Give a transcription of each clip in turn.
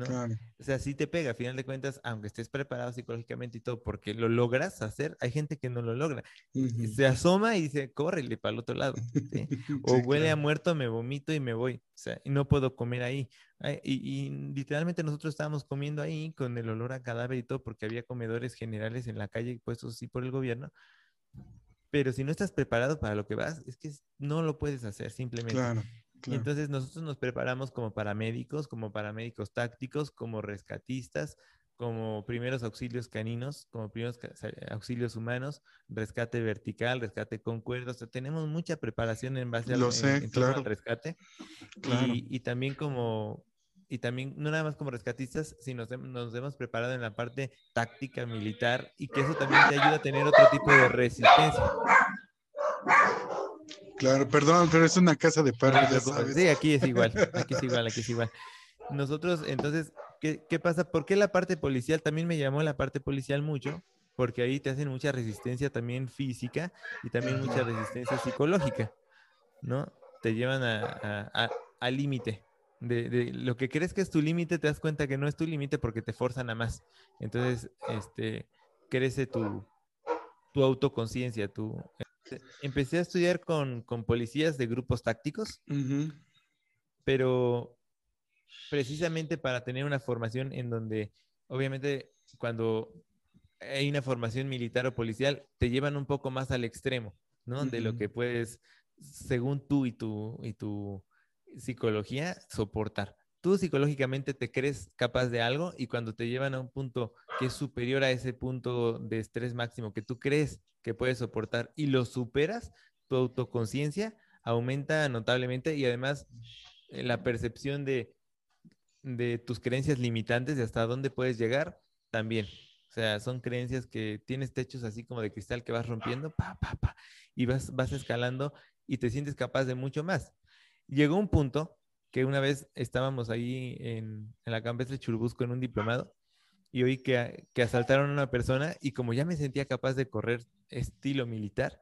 ¿no? O sea, sí te pega, a final de cuentas, aunque estés preparado psicológicamente y todo, porque lo logras hacer, hay gente que no lo logra. Se asoma y dice, córrele para el otro lado. O huele a muerto, me vomito y me voy. O sea, y no puedo comer ahí. Y, y, literalmente nosotros estábamos comiendo ahí con el olor a cadáver y todo, porque había comedores generales en la calle puestos así por el gobierno. Pero si no estás preparado para lo que vas, es que no lo puedes hacer simplemente. Claro. Y entonces nosotros nos preparamos como paramédicos, como paramédicos tácticos, como rescatistas, como primeros auxilios caninos, como primeros auxilios humanos, rescate vertical, rescate con cuerdas. O sea, tenemos mucha preparación en base Lo sé, al rescate. Y, y, también como, y también no nada más como rescatistas, sino nos, nos hemos preparado en la parte táctica militar y que eso también te ayuda a tener otro tipo de resistencia. Claro, perdón, pero es una casa de perros, Sí, aquí es igual, aquí es igual, aquí es igual. Nosotros, entonces, ¿qué, ¿qué, pasa? ¿Por qué la parte policial? También me llamó la parte policial mucho, porque ahí te hacen mucha resistencia también física y también mucha resistencia psicológica, ¿no? Te llevan al límite. De, de, lo que crees que es tu límite, te das cuenta que no es tu límite porque te forzan a más. Entonces, este, crece tu, tu autoconciencia, tu, empecé a estudiar con, policías de grupos tácticos, pero precisamente para tener una formación en donde, obviamente, cuando hay una formación militar o policial, te llevan un poco más al extremo, ¿no? De lo que puedes, según tú y tu, y tu psicología, soportar. Tú psicológicamente te crees capaz de algo y cuando te llevan a un punto que es superior a ese punto de estrés máximo que tú crees que puedes soportar y lo superas, tu autoconciencia aumenta notablemente y además eh, la percepción de, de tus creencias limitantes de hasta dónde puedes llegar también. O sea, son creencias que tienes techos así como de cristal que vas rompiendo, pa, pa, pa, y vas, vas escalando y te sientes capaz de mucho más. Llegó un punto que una vez estábamos ahí en, en la campestre Churubusco en un diplomado y oí que, que, asaltaron a una persona y como ya me sentía capaz de correr estilo militar,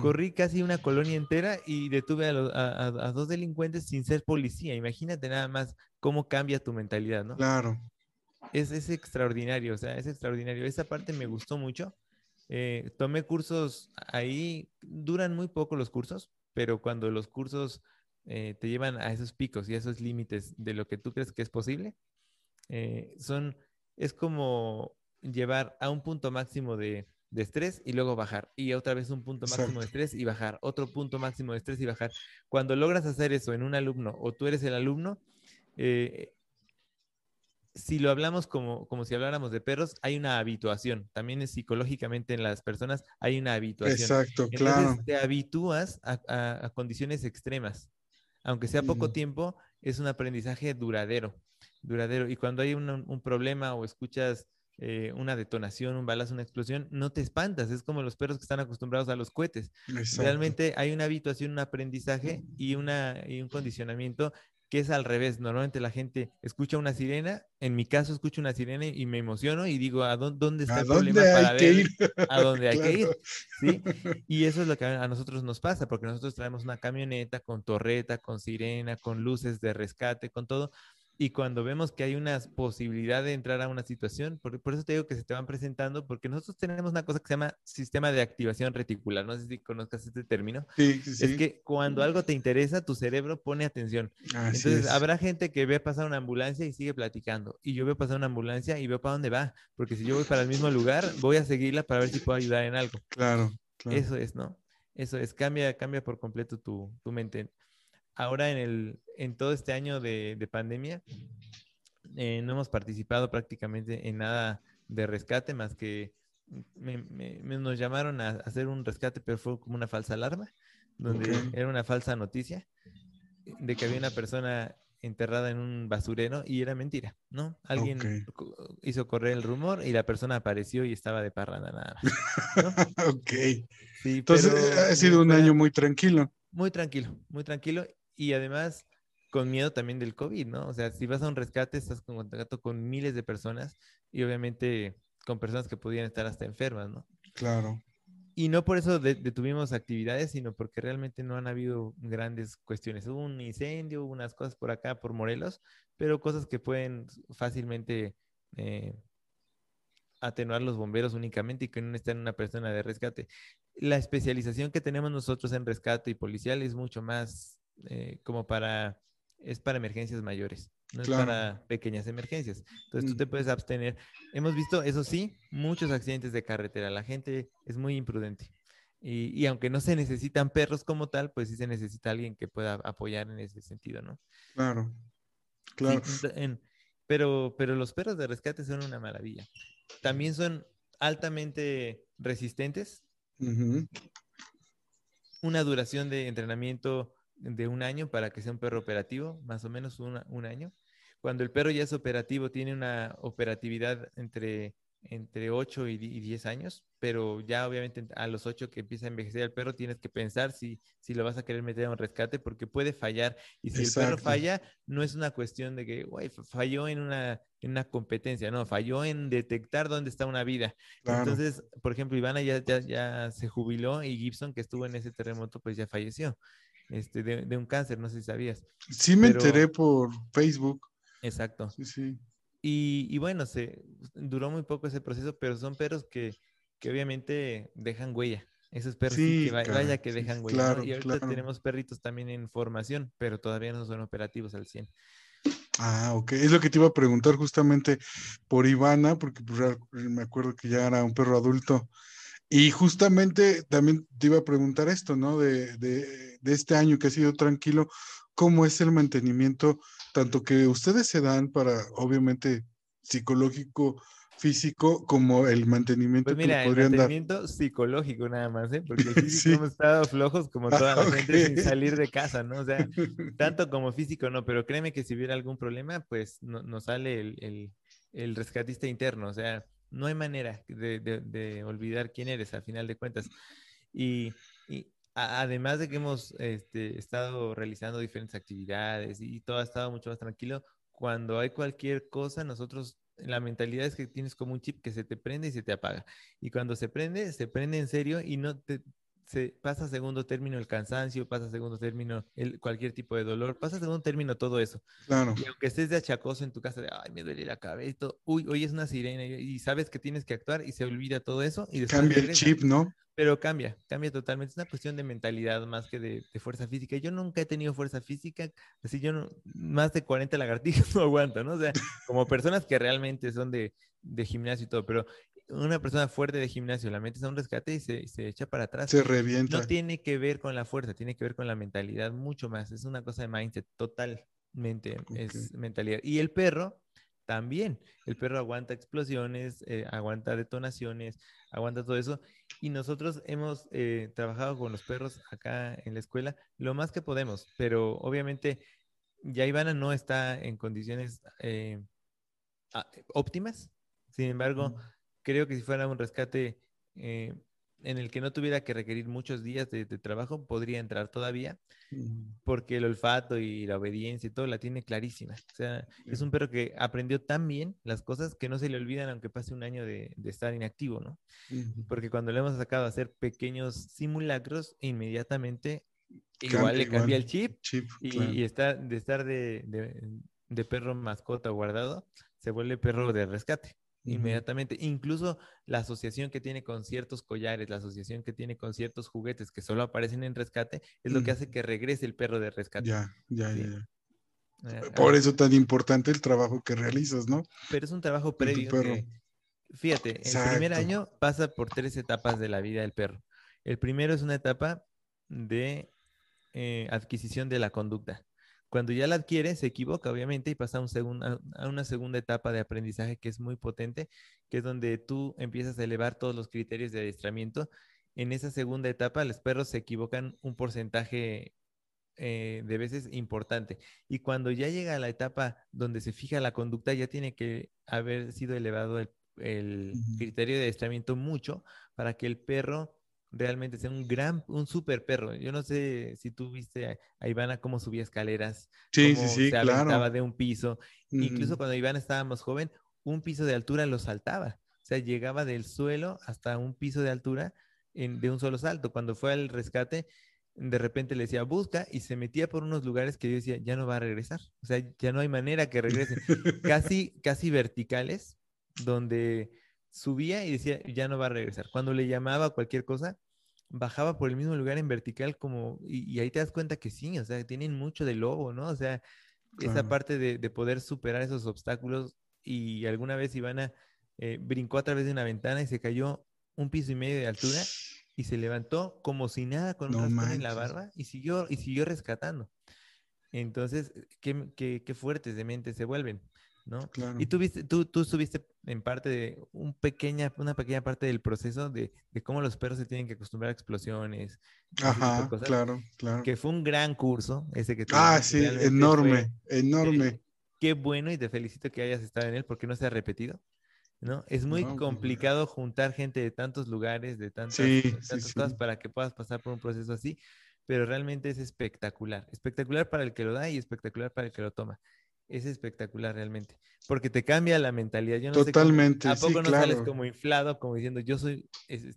corrí casi una colonia entera y detuve a, a, dos delincuentes sin ser policía. Imagínate nada más cómo cambia tu mentalidad, ¿no? Claro. Es, es extraordinario, o sea, es extraordinario. Esa parte me gustó mucho. Eh, tomé cursos ahí, duran muy poco los cursos, pero cuando los cursos eh, te llevan a esos picos y a esos límites de lo que tú crees que es posible, eh, son, es como llevar a un punto máximo de, de, estrés y luego bajar, y otra vez un punto máximo de estrés y bajar, otro punto máximo de estrés y bajar. Cuando logras hacer eso en un alumno o tú eres el alumno, eh, si lo hablamos como, como si habláramos de perros, hay una habituación. También es psicológicamente en las personas hay una habituación. Exacto, Entonces, claro. Te habitúas a, a, a, condiciones extremas aunque sea poco tiempo, es un aprendizaje duradero, duradero. Y cuando hay un, un problema o escuchas eh, una detonación, un balazo, una explosión, no te espantas, es como los perros que están acostumbrados a los cohetes. Exacto. Realmente hay una habituación, un aprendizaje y, una, y un condicionamiento que es al revés. Normalmente la gente escucha una sirena, en mi caso escucho una sirena y me emociono y digo, ¿a dónde, dónde está ¿A el dónde problema hay para que ver ir? a dónde hay que ir? ¿Sí? Y eso es lo que a nosotros nos pasa, porque nosotros traemos una camioneta con torreta, con sirena, con luces de rescate, con todo. Y cuando vemos que hay una posibilidad de entrar a una situación, por, por, eso te digo que se te van presentando, porque nosotros tenemos una cosa que se llama sistema de activación reticular. No sé si conozcas este término. Sí, sí. Es que cuando algo te interesa, tu cerebro pone atención. Así Entonces, es. habrá gente que ve pasar una ambulancia y sigue platicando. Y yo veo pasar una ambulancia y veo para dónde va. Porque si yo voy para el mismo lugar, voy a seguirla para ver si puedo ayudar en algo. Claro, claro. Eso es, ¿no? Eso es, cambia, cambia por completo tu, tu mente. Ahora en, el, en todo este año de, de pandemia, eh, no hemos participado prácticamente en nada de rescate más que me, me, me nos llamaron a hacer un rescate, pero fue como una falsa alarma, donde Ok. era una falsa noticia de que había una persona enterrada en un basurero y era mentira, ¿no? Alguien Ok. co- hizo correr el rumor y la persona apareció y estaba de parranda nada más. ¿no? ok. Sí, Entonces, pero ha sido un año muy tranquilo. muy tranquilo, muy tranquilo y además con miedo también del COVID, ¿no? O sea, si vas a un rescate, estás en contacto con miles de personas y obviamente con personas que podían estar hasta enfermas, ¿no? Claro. y no por eso detuvimos actividades, sino porque realmente no han habido grandes cuestiones. Hubo un incendio, unas cosas por acá, por Morelos, pero cosas que pueden fácilmente eh, atenuar los bomberos únicamente y que no estén una persona de rescate. La especialización que tenemos nosotros en rescate y policial es mucho más eh, como para, es para emergencias mayores, no es para pequeñas emergencias. Entonces tú mm. te puedes abstener. Hemos visto, eso sí, muchos accidentes de carretera. La gente es muy imprudente. Y, y, aunque no se necesitan perros como tal, pues sí se necesita alguien que pueda apoyar en ese sentido, ¿no? Claro, claro. pero, pero los perros de rescate son una maravilla. También son altamente resistentes. Una duración de entrenamiento de un año para que sea un perro operativo, más o menos un año. Cuando el perro ya es operativo, tiene una operatividad entre entre 8 y 10 años, pero ya obviamente a los 8 que empieza a envejecer el perro tienes que pensar si, si lo vas a querer meter en un rescate porque puede fallar. Y si el perro falla, no es una cuestión de que, güey, falló en una, en una competencia, no, falló en detectar dónde está una vida. Entonces, por ejemplo, Ivana ya, ya, ya, se jubiló y Gibson, que estuvo en ese terremoto, pues ya falleció este, de, un cáncer, no sé si sabías. Sí, me enteré por Facebook. Exacto. Sí, sí. Y, bueno, se duró muy poco ese proceso, pero son perros que, que obviamente dejan huella. Esos perros que vaya, que dejan huella. Y ahorita tenemos perritos también en formación, pero todavía no son operativos al 100. Ah, ok. Es lo que te iba a preguntar justamente por Ivana, porque pues, me acuerdo que ya era un perro adulto. Y justamente también te iba a preguntar esto, ¿no? De, de, de este año que ha sido tranquilo, ¿cómo es el mantenimiento tanto que ustedes se dan para, obviamente, psicológico, físico, como el mantenimiento pues mira, que podrían el mantenimiento psicológico nada más, ¿eh? Porque sí. hemos estado flojos como toda la gente sin salir de casa, ¿no? O sea, tanto como físico no, pero créeme que si hubiera algún problema, pues no, nos sale el, el, el, rescatista interno, o sea, no hay manera de, de, olvidar quién eres al final de cuentas. Y, y, además de que hemos este, estado realizando diferentes actividades y todo ha estado mucho más tranquilo, cuando hay cualquier cosa, nosotros, la mentalidad es que tienes como un chip que se te prende y se te apaga. Y cuando se prende, se prende en serio y no te, se pasa a segundo término el cansancio, pasa a segundo término el, cualquier tipo de dolor, pasa a segundo término todo eso. Claro. Y aunque estés de achacoso en tu casa, de, ay, me duele la cabeza, uy, hoy es una sirena, y sabes que tienes que actuar y se olvida todo eso. Y Cambia el chip, ¿no? Pero cambia, cambia totalmente. Es una cuestión de mentalidad más que de, fuerza física. Yo nunca he tenido fuerza física, así yo no, más de 40 lagartijas no aguanto, ¿no? O sea, como personas que realmente son de, de gimnasio y todo, pero una persona fuerte de gimnasio la metes a un rescate y se, se, echa para atrás. Se revienta. No tiene que ver con la fuerza, tiene que ver con la mentalidad mucho más. Es una cosa de mindset, totalmente es mentalidad. Y el perro también. El perro aguanta explosiones, eh, aguanta detonaciones, aguanta todo eso. Y nosotros hemos eh, trabajado con los perros acá en la escuela lo más que podemos, pero obviamente ya Ivana no está en condiciones eh, óptimas. Sin embargo, creo que si fuera un rescate eh, en el que no tuviera que requerir muchos días de, trabajo, podría entrar todavía, porque el olfato y la obediencia y todo la tiene clarísima. O sea, es un perro que aprendió tan bien las cosas que no se le olvidan aunque pase un año de, estar inactivo, ¿no? Porque cuando le hemos sacado a hacer pequeños simulacros, inmediatamente igual le cambia el chip, y, está, de estar de perro mascota guardado, se vuelve perro de rescate inmediatamente. Incluso la asociación que tiene con ciertos collares, la asociación que tiene con ciertos juguetes que solo aparecen en rescate, es lo que hace que regrese el perro de rescate. Ya, ya, ya. Eh, Por eso tan importante el trabajo que realizas, ¿no? Pero es un trabajo previo. fíjate, el primer año pasa por tres etapas de la vida del perro. El primero es una etapa de eh, adquisición de la conducta. Cuando ya la adquiere, se equivoca, obviamente, y pasa a, una segunda etapa de aprendizaje que es muy potente, que es donde tú empiezas a elevar todos los criterios de adiestramiento. En esa segunda etapa, los perros se equivocan un porcentaje eh, de veces importante. Y cuando ya llega a la etapa donde se fija la conducta, ya tiene que haber sido elevado el, criterio de adiestramiento mucho para que el perro realmente sea un gran, un super perro. Yo no sé si tú viste a, Ivana cómo subía escaleras, sí, cómo sí, se aventaba de un piso. Incluso cuando Ivana estaba más joven, un piso de altura lo saltaba. O sea, llegaba del suelo hasta un piso de altura de un solo salto. Cuando fue al rescate, de repente le decía, busca, y se metía por unos lugares que yo decía, ya no va a regresar. O sea, ya no hay manera que regrese. casi, casi verticales, donde subía y decía, ya no va a regresar. Cuando le llamaba cualquier cosa, bajaba por el mismo lugar en vertical como, y, ahí te das cuenta que sí, o sea, tienen mucho de lobo, ¿no? O sea, esa parte de, poder superar esos obstáculos y alguna vez Ivana eh, brincó a través de una ventana y se cayó un piso y medio de altura y se levantó como si nada con un en la barba y siguió, y siguió rescatando. Entonces, qué, qué, qué fuertes de mente se vuelven. ¿No? Y tú, viste, tú, tú estuviste en parte de un pequeña, una pequeña parte del proceso de, de, cómo los perros se tienen que acostumbrar a explosiones. Ajá, claro, claro. Que fue un gran curso ese que Ah, sí, enorme, enorme. Qué, bueno y te felicito que hayas estado en él porque no se ha repetido. ¿no? Es muy pues, complicado juntar gente de tantos lugares, de tantas, tantas cosas para que puedas pasar por un proceso así, pero realmente es espectacular. Espectacular para el que lo da y espectacular para el que lo toma es espectacular realmente, porque te cambia la mentalidad. Yo no Totalmente. Sé ¿A poco no sales como inflado, como diciendo, yo soy,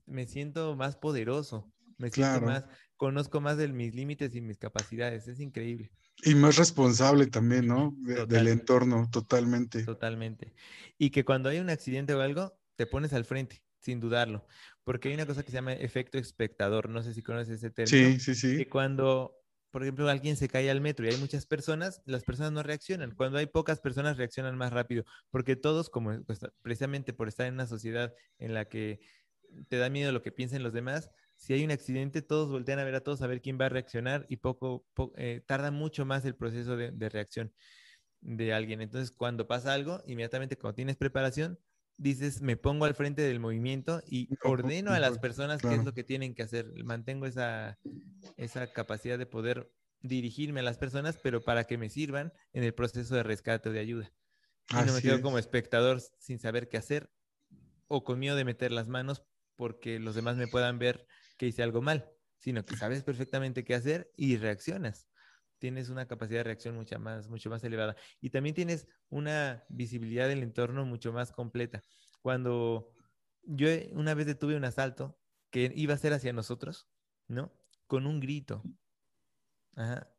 me siento más poderoso, me siento más, conozco más de mis límites y mis capacidades, es increíble. Y más responsable también, ¿no? del entorno, totalmente. Totalmente. Y que cuando hay un accidente o algo, te pones al frente, sin dudarlo, porque hay una cosa que se llama efecto espectador, no sé si conoces ese término. Sí, sí, sí. Que cuando por ejemplo, alguien se cae al metro y hay muchas personas, las personas no reaccionan. Cuando hay pocas personas reaccionan más rápido, porque todos, como pues, precisamente por estar en una sociedad en la que te da miedo lo que piensen los demás, si hay un accidente, todos voltean a ver a todos a ver quién va a reaccionar y poco, eh, tarda mucho más el proceso de, de reacción de alguien. Entonces, cuando pasa algo, inmediatamente cuando tienes preparación, dices, me pongo al frente del movimiento y ordeno a las personas qué es lo que tienen que hacer. Mantengo esa, esa capacidad de poder dirigirme a las personas, pero para que me sirvan en el proceso de rescate o de ayuda. Y no me quedo como espectador sin saber qué hacer o con miedo de meter las manos porque los demás me puedan ver que hice algo mal, sino que sabes perfectamente qué hacer y reaccionas tienes una capacidad de reacción mucho más, mucho más elevada. Y también tienes una visibilidad del entorno mucho más completa. Cuando yo una vez detuve un asalto que iba a ser hacia nosotros, ¿no? Con un grito. Ajá.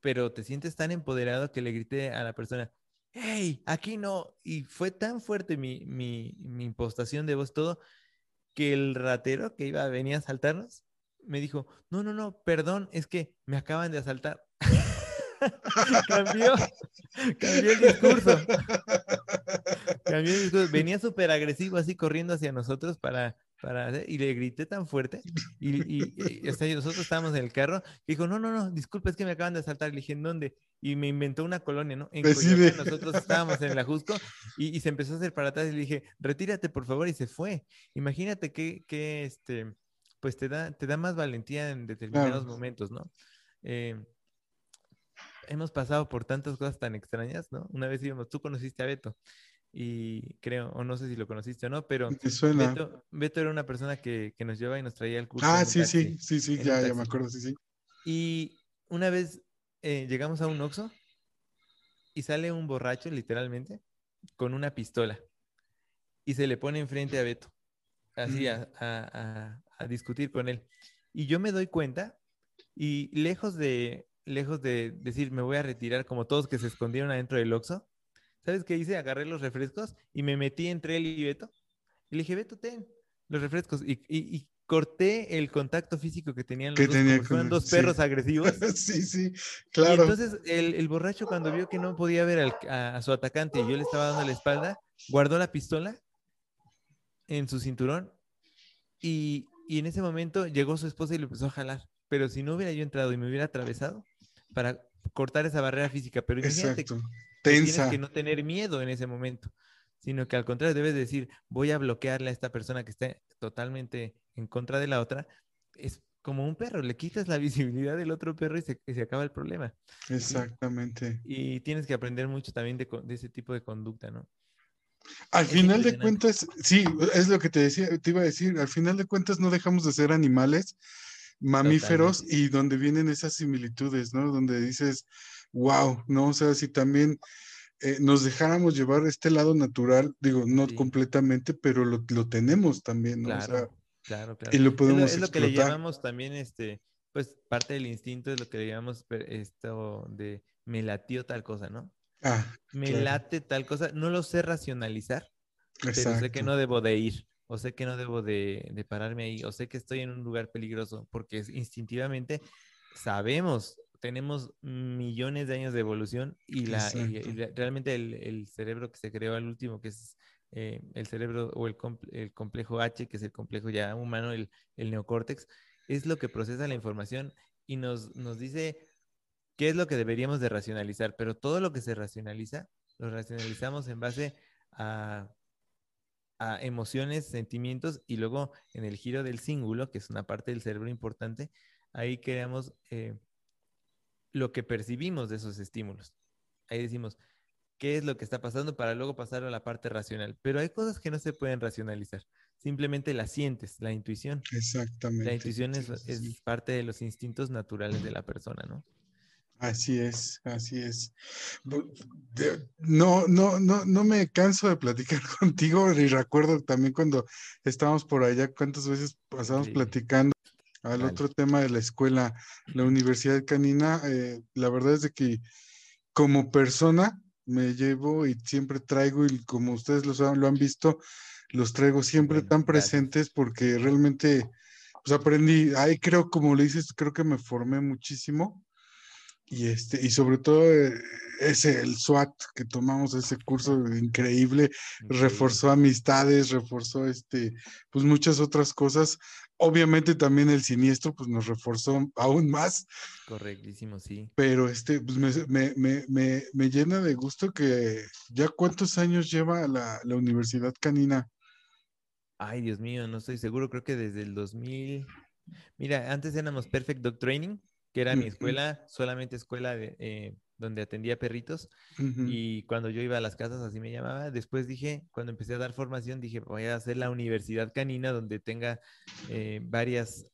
Pero te sientes tan empoderado que le grité a la persona, hey, aquí no. Y fue tan fuerte mi, mi, mi impostación de voz, todo, que el ratero que iba a venir a asaltarnos me dijo, no, no, no, perdón, es que me acaban de asaltar. cambió, cambió el discurso. Cambió el discurso. Venía súper agresivo, así corriendo hacia nosotros para, para, y le grité tan fuerte. Y, y, nosotros estábamos en el carro. Y dijo, no, no, no, disculpe, es que me acaban de asaltar. Le dije, ¿en dónde? Y me inventó una colonia, ¿no? En pues nosotros estábamos en la Jusco y, y, se empezó a hacer para atrás. Y le dije, retírate, por favor, y se fue. Imagínate que, que este pues te da, te da más valentía en determinados momentos, ¿no? Eh, hemos pasado por tantas cosas tan extrañas, ¿no? Una vez íbamos, tú conociste a Beto y creo, o no sé si lo conociste o no, pero Beto, era una persona que, nos lleva y nos traía el curso. Ah, sí, sí, sí, sí, ya, ya me acuerdo, sí, sí. Y una vez eh, llegamos a un Oxxo y sale un borracho, literalmente, con una pistola y se le pone enfrente a Beto, así mm. a, a discutir con él. Y yo me doy cuenta y lejos de, lejos de decir me voy a retirar como todos que se escondieron adentro del Oxxo, ¿sabes qué hice? Agarré los refrescos y me metí entre él y Beto. Y le dije, Beto, ten los refrescos. Y, y, corté el contacto físico que tenían los dos, como dos perros agresivos. sí, sí, claro. Y entonces el, el, borracho cuando vio que no podía ver a, a, su atacante y yo le estaba dando la espalda, guardó la pistola en su cinturón y, y en ese momento llegó su esposa y le empezó a jalar. Pero si no hubiera yo entrado y me hubiera atravesado para cortar esa barrera física, pero imagínate que tienes que no tener miedo en ese momento, sino que al contrario debes decir, voy a bloquearle a esta persona que está totalmente en contra de la otra. Es como un perro, le quitas la visibilidad del otro perro y se, se acaba el problema. Exactamente. Y, tienes que aprender mucho también de, de ese tipo de conducta, ¿no? Al final de cuentas, sí, es lo que te decía, te iba a decir, al final de cuentas no dejamos de ser animales, mamíferos, y donde vienen esas similitudes, ¿no? Donde dices, wow, ¿no? O sea, si también eh, nos dejáramos llevar este lado natural, digo, no completamente, pero lo, tenemos también, ¿no? O sea, Claro, claro. Y lo podemos es lo, es lo que le llamamos también, este, pues parte del instinto es lo que le llamamos esto de me latió tal cosa, ¿no? Ah, me claro. late tal cosa, no lo sé racionalizar, pero sé que Exacto. no debo de ir, o sé que no debo de, de pararme ahí, o sé que estoy en un lugar peligroso, porque es- instintivamente sabemos, tenemos millones de años de evolución y, la, y- y Exacto. la- realmente el, el cerebro que se creó al último, que es eh, el cerebro o el complejo H, que es el complejo ya humano, el, el neocórtex, es lo que procesa la información y nos, nos dice qué es lo que deberíamos de racionalizar, pero todo lo que se racionaliza, lo racionalizamos en base a, a emociones, sentimientos y luego en el giro del cíngulo, que es una parte del cerebro importante, ahí creamos eh, lo que percibimos de esos estímulos. Ahí decimos, ¿qué es lo que está pasando para luego pasar a la parte racional? Pero hay cosas que no se pueden racionalizar, simplemente las sientes, la intuición. Exactamente. La intuición es, es parte de los instintos naturales de la persona, ¿no? Así es, así es. No, no, no, no me canso de platicar contigo y recuerdo también cuando estábamos por allá, cuántas veces pasamos platicando al otro tema de la escuela, la Universidad Canina. eh, la verdad es de que como persona me llevo y siempre traigo, y como ustedes los han- lo han visto, los traigo siempre Bueno, tan presentes porque realmente pues aprendí, ahí creo, como le dices, creo que me formé muchísimo. Y este, y sobre todo eh, ese, el SWAT que tomamos ese curso increíble, reforzó amistades, reforzó este, pues muchas otras cosas. Obviamente también el siniestro, pues nos reforzó aún más, Correctísimo, sí. pero este, pues me, me, me, me, me llena de gusto que ya cuántos años lleva la, la Universidad Canina. Ay, Dios mío, no estoy seguro, creo que desde el 2000. Mira, antes éramos Perfect Dog Training, que era mi escuela, solamente escuela de, eh, donde atendía perritos. Y cuando yo iba a las casas, así me llamaba. Después dije, cuando empecé a dar formación, dije, voy a hacer la universidad canina donde tenga eh, varias,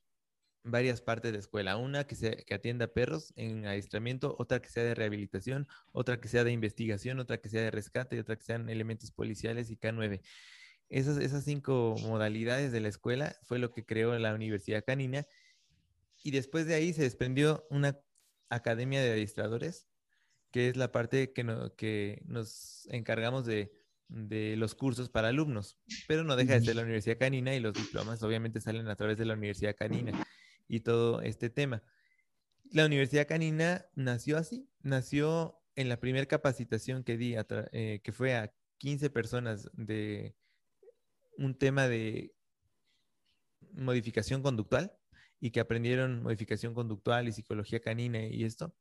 varias partes de escuela. Una que, sea, que atienda perros en adiestramiento, otra que sea de rehabilitación, otra que sea de investigación, otra que sea de rescate y otra que sean elementos policiales y K9. Esas, esas cinco modalidades de la escuela fue lo que creó la Universidad Canina. Y después de ahí se desprendió una academia de adiestradores, que es la parte que, no, que nos encargamos de, de, los cursos para alumnos. Pero no deja de ser la Universidad Canina y los diplomas obviamente salen a través de la Universidad Canina y todo este tema. La Universidad Canina nació así, nació en la primera capacitación que di, eh, que fue a 15 personas de un tema de modificación conductual y que aprendieron modificación conductual y psicología canina y esto,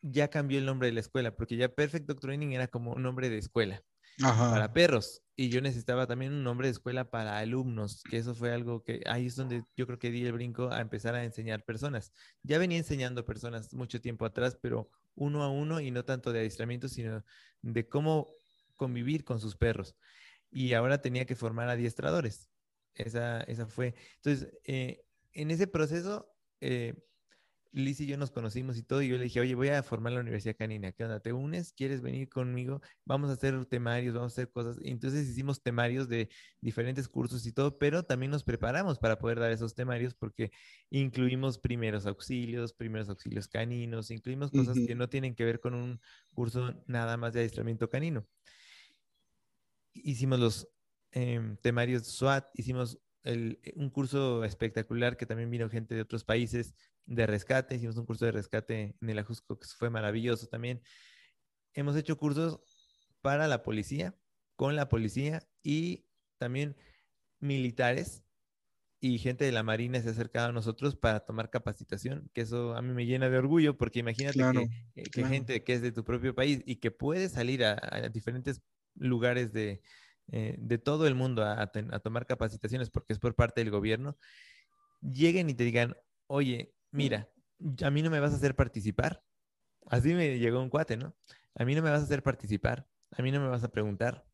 ya cambió el nombre de la escuela, porque ya Perfect Dog Training era como un nombre de escuela Ajá. para perros y yo necesitaba también un nombre de escuela para alumnos, que eso fue algo que ahí es donde yo creo que di el brinco a empezar a enseñar personas. Ya venía enseñando personas mucho tiempo atrás, pero uno a uno y no tanto de adiestramiento, sino de cómo convivir con sus perros. Y ahora tenía que formar adiestradores. Esa, esa fue. Entonces, eh, en ese proceso, eh, Liz y yo nos conocimos y todo, y yo le dije, oye, voy a formar la Universidad Canina, ¿qué onda? ¿Te unes? ¿Quieres venir conmigo? Vamos a hacer temarios, vamos a hacer cosas. Entonces hicimos temarios de diferentes cursos y todo, pero también nos preparamos para poder dar esos temarios porque incluimos primeros auxilios, primeros auxilios caninos, incluimos cosas uh -huh. que no tienen que ver con un curso nada más de adiestramiento canino. Hicimos los eh, temarios SWAT, hicimos el, un curso espectacular que también vino gente de otros países de rescate, hicimos un curso de rescate en el Ajusco que fue maravilloso también. Hemos hecho cursos para la policía, con la policía y también militares y gente de la Marina se ha acercado a nosotros para tomar capacitación, que eso a mí me llena de orgullo, porque imagínate claro, que, que claro. gente que es de tu propio país y que puede salir a, a diferentes lugares de, eh, de todo el mundo a, a, tomar capacitaciones porque es por parte del gobierno, lleguen y te digan, oye, mira, a mí no me vas a hacer participar. Así me llegó un cuate, ¿no? A mí no me vas a hacer participar, a mí no me vas a preguntar,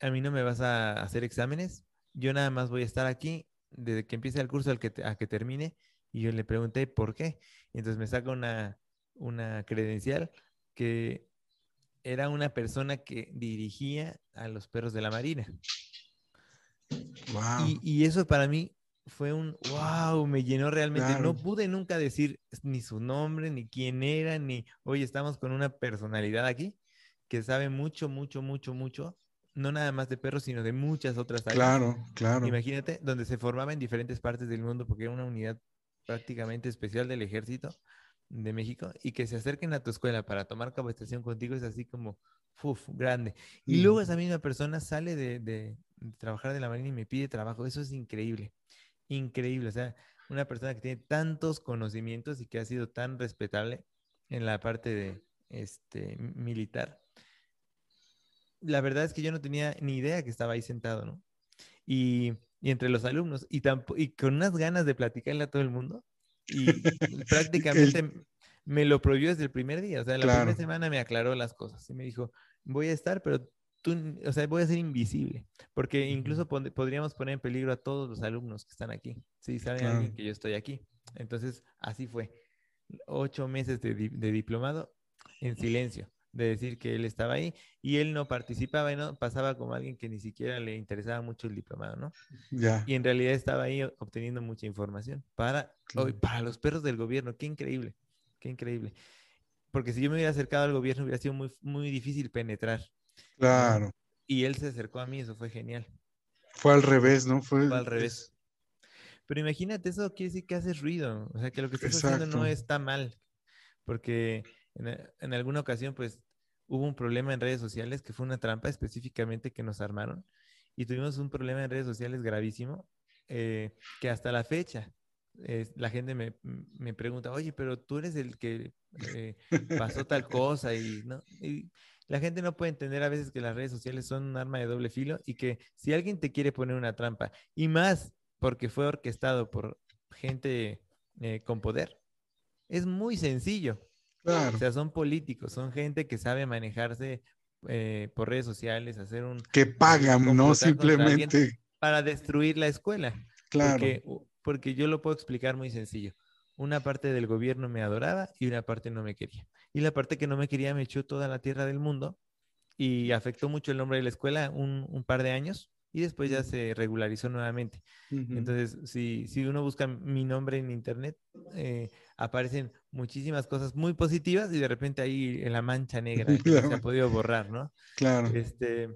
a mí no me vas a hacer exámenes, yo nada más voy a estar aquí desde que empiece el curso al que a que termine. Y yo le pregunté por qué. Y entonces me saca una, una credencial que era una persona que dirigía a los perros de la Marina. Wow. Y, y, eso para mí fue un wow, me llenó realmente. No pude nunca decir ni su nombre, ni quién era, ni, oye, estamos con una personalidad aquí que sabe mucho, mucho, mucho, mucho, no nada más de perros, sino de muchas otras áreas. Claro, claro. Imagínate, donde se formaba en diferentes partes del mundo, porque era una unidad prácticamente especial del ejército de México, y que se acerquen a tu escuela para tomar capacitación contigo es así como, uf, grande. Y luego esa misma persona sale de, de trabajar de la marina y me pide trabajo. Eso es increíble increíble. O sea, una persona que tiene tantos conocimientos y que ha sido tan respetable en la parte de este militar. La verdad es que yo no tenía ni idea que estaba ahí sentado, ¿no? Y, entre los alumnos, y, y con unas ganas de platicarle a todo el mundo, y prácticamente me lo prohibió desde el primer día. O sea, la primera semana me aclaró las cosas y me dijo, voy a estar, pero o sea, voy a ser invisible, porque incluso podríamos poner en peligro a todos los alumnos que están aquí, si saben alguien que yo estoy aquí. Entonces, así fue. Ocho meses de, diplomado en silencio, de decir que él estaba ahí y él no participaba y no pasaba como alguien que ni siquiera le interesaba mucho el diplomado, ¿no? Ya. Y en realidad estaba ahí obteniendo mucha información para, para los perros del gobierno. Qué increíble, qué increíble. Porque si yo me hubiera acercado al gobierno hubiera sido muy, muy difícil penetrar Claro. Y él se acercó a mí, eso fue genial. Fue al revés, ¿no? Fue, al revés. Pero imagínate, eso quiere decir que haces ruido, o sea, que lo que estás haciendo no está mal, porque en, alguna ocasión, pues, hubo un problema en redes sociales que fue una trampa específicamente que nos armaron y tuvimos un problema en redes sociales gravísimo eh, que hasta la fecha la gente me, me, pregunta, oye, pero tú eres el que eh, pasó tal cosa y, ¿no? y la gente no puede entender a veces que las redes sociales son un arma de doble filo y que si alguien te quiere poner una trampa, y más porque fue orquestado por gente eh, con poder, es muy sencillo. O sea, son políticos, son gente que sabe manejarse eh, por redes sociales, hacer un... Que pagan, no simplemente... Para destruir la escuela. Claro. Porque, porque yo lo puedo explicar muy sencillo. Una parte del gobierno me adoraba y una parte no me quería y la parte que no me quería me echó toda la tierra del mundo y afectó mucho el nombre de la escuela un, par de años y después ya se regularizó nuevamente. Entonces, si, si, uno busca mi nombre en internet, eh, aparecen muchísimas cosas muy positivas y de repente ahí en la mancha negra se ha podido borrar, ¿no? Claro. Este,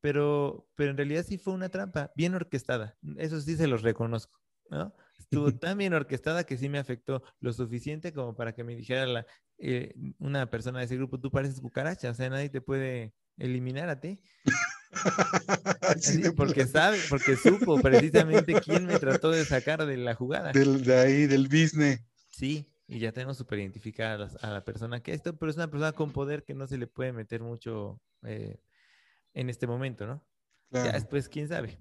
pero, pero en realidad sí fue una trampa, bien orquestada. Eso sí se los reconozco, ¿no? Estuvo tan bien orquestada que sí me afectó lo suficiente como para que me dijera la, eh, una persona de ese grupo, tú pareces cucaracha, o sea, nadie te puede eliminar a ti. porque sabe, porque supo precisamente quién me trató de sacar de la jugada. Del, de ahí, del business. Sí, y ya tenemos súper identificada a, la persona que esto, pero es una persona con poder que no se le puede meter mucho eh, en este momento, ¿no? Ya después, quién sabe.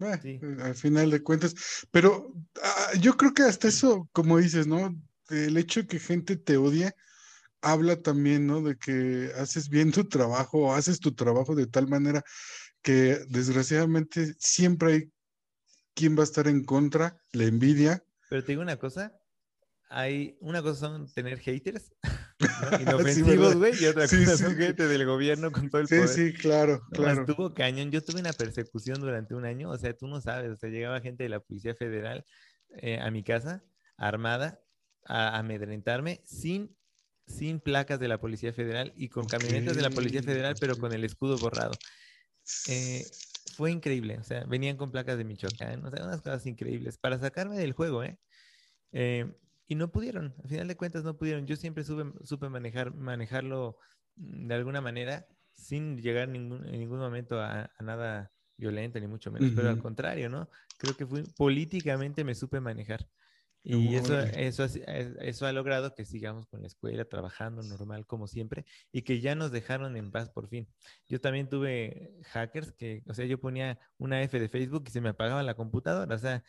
Eh, al final de cuentas, pero ah, yo creo que hasta eso, como dices, ¿no? el hecho de que gente te odie habla también, ¿no? De que haces bien tu trabajo o haces tu trabajo de tal manera que desgraciadamente siempre hay quien va a estar en contra, la envidia. Pero te digo una cosa, hay una cosa son tener haters inofensivos, güey, y otra cosa son gente del gobierno con todo el poder. Sí, sí, claro, claro. Estuvo cañón. Yo tuve una persecución durante un año, o sea, tú no sabes, o sea, llegaba gente de la Policía Federal eh, a mi casa, armada, a amedrentarme sin, sin placas de la Policía Federal y con camionetas de la Policía Federal, pero con el escudo borrado. Eh, fue increíble, o sea, venían con placas de Michoacán, o sea, unas cosas increíbles para sacarme del juego, ¿eh? eh y no pudieron, al final de cuentas no pudieron. Yo siempre supe, supe manejar, manejarlo de alguna manera sin llegar ningún, en ningún momento a, nada violento, ni mucho menos, pero al contrario, ¿no? Creo que fui, políticamente me supe manejar. Y eso, eso, eso ha logrado que sigamos con la escuela, trabajando normal como siempre, y que ya nos dejaron en paz por fin. Yo también tuve hackers que, o sea, yo ponía una F de Facebook y se me apagaba la computadora, o sea,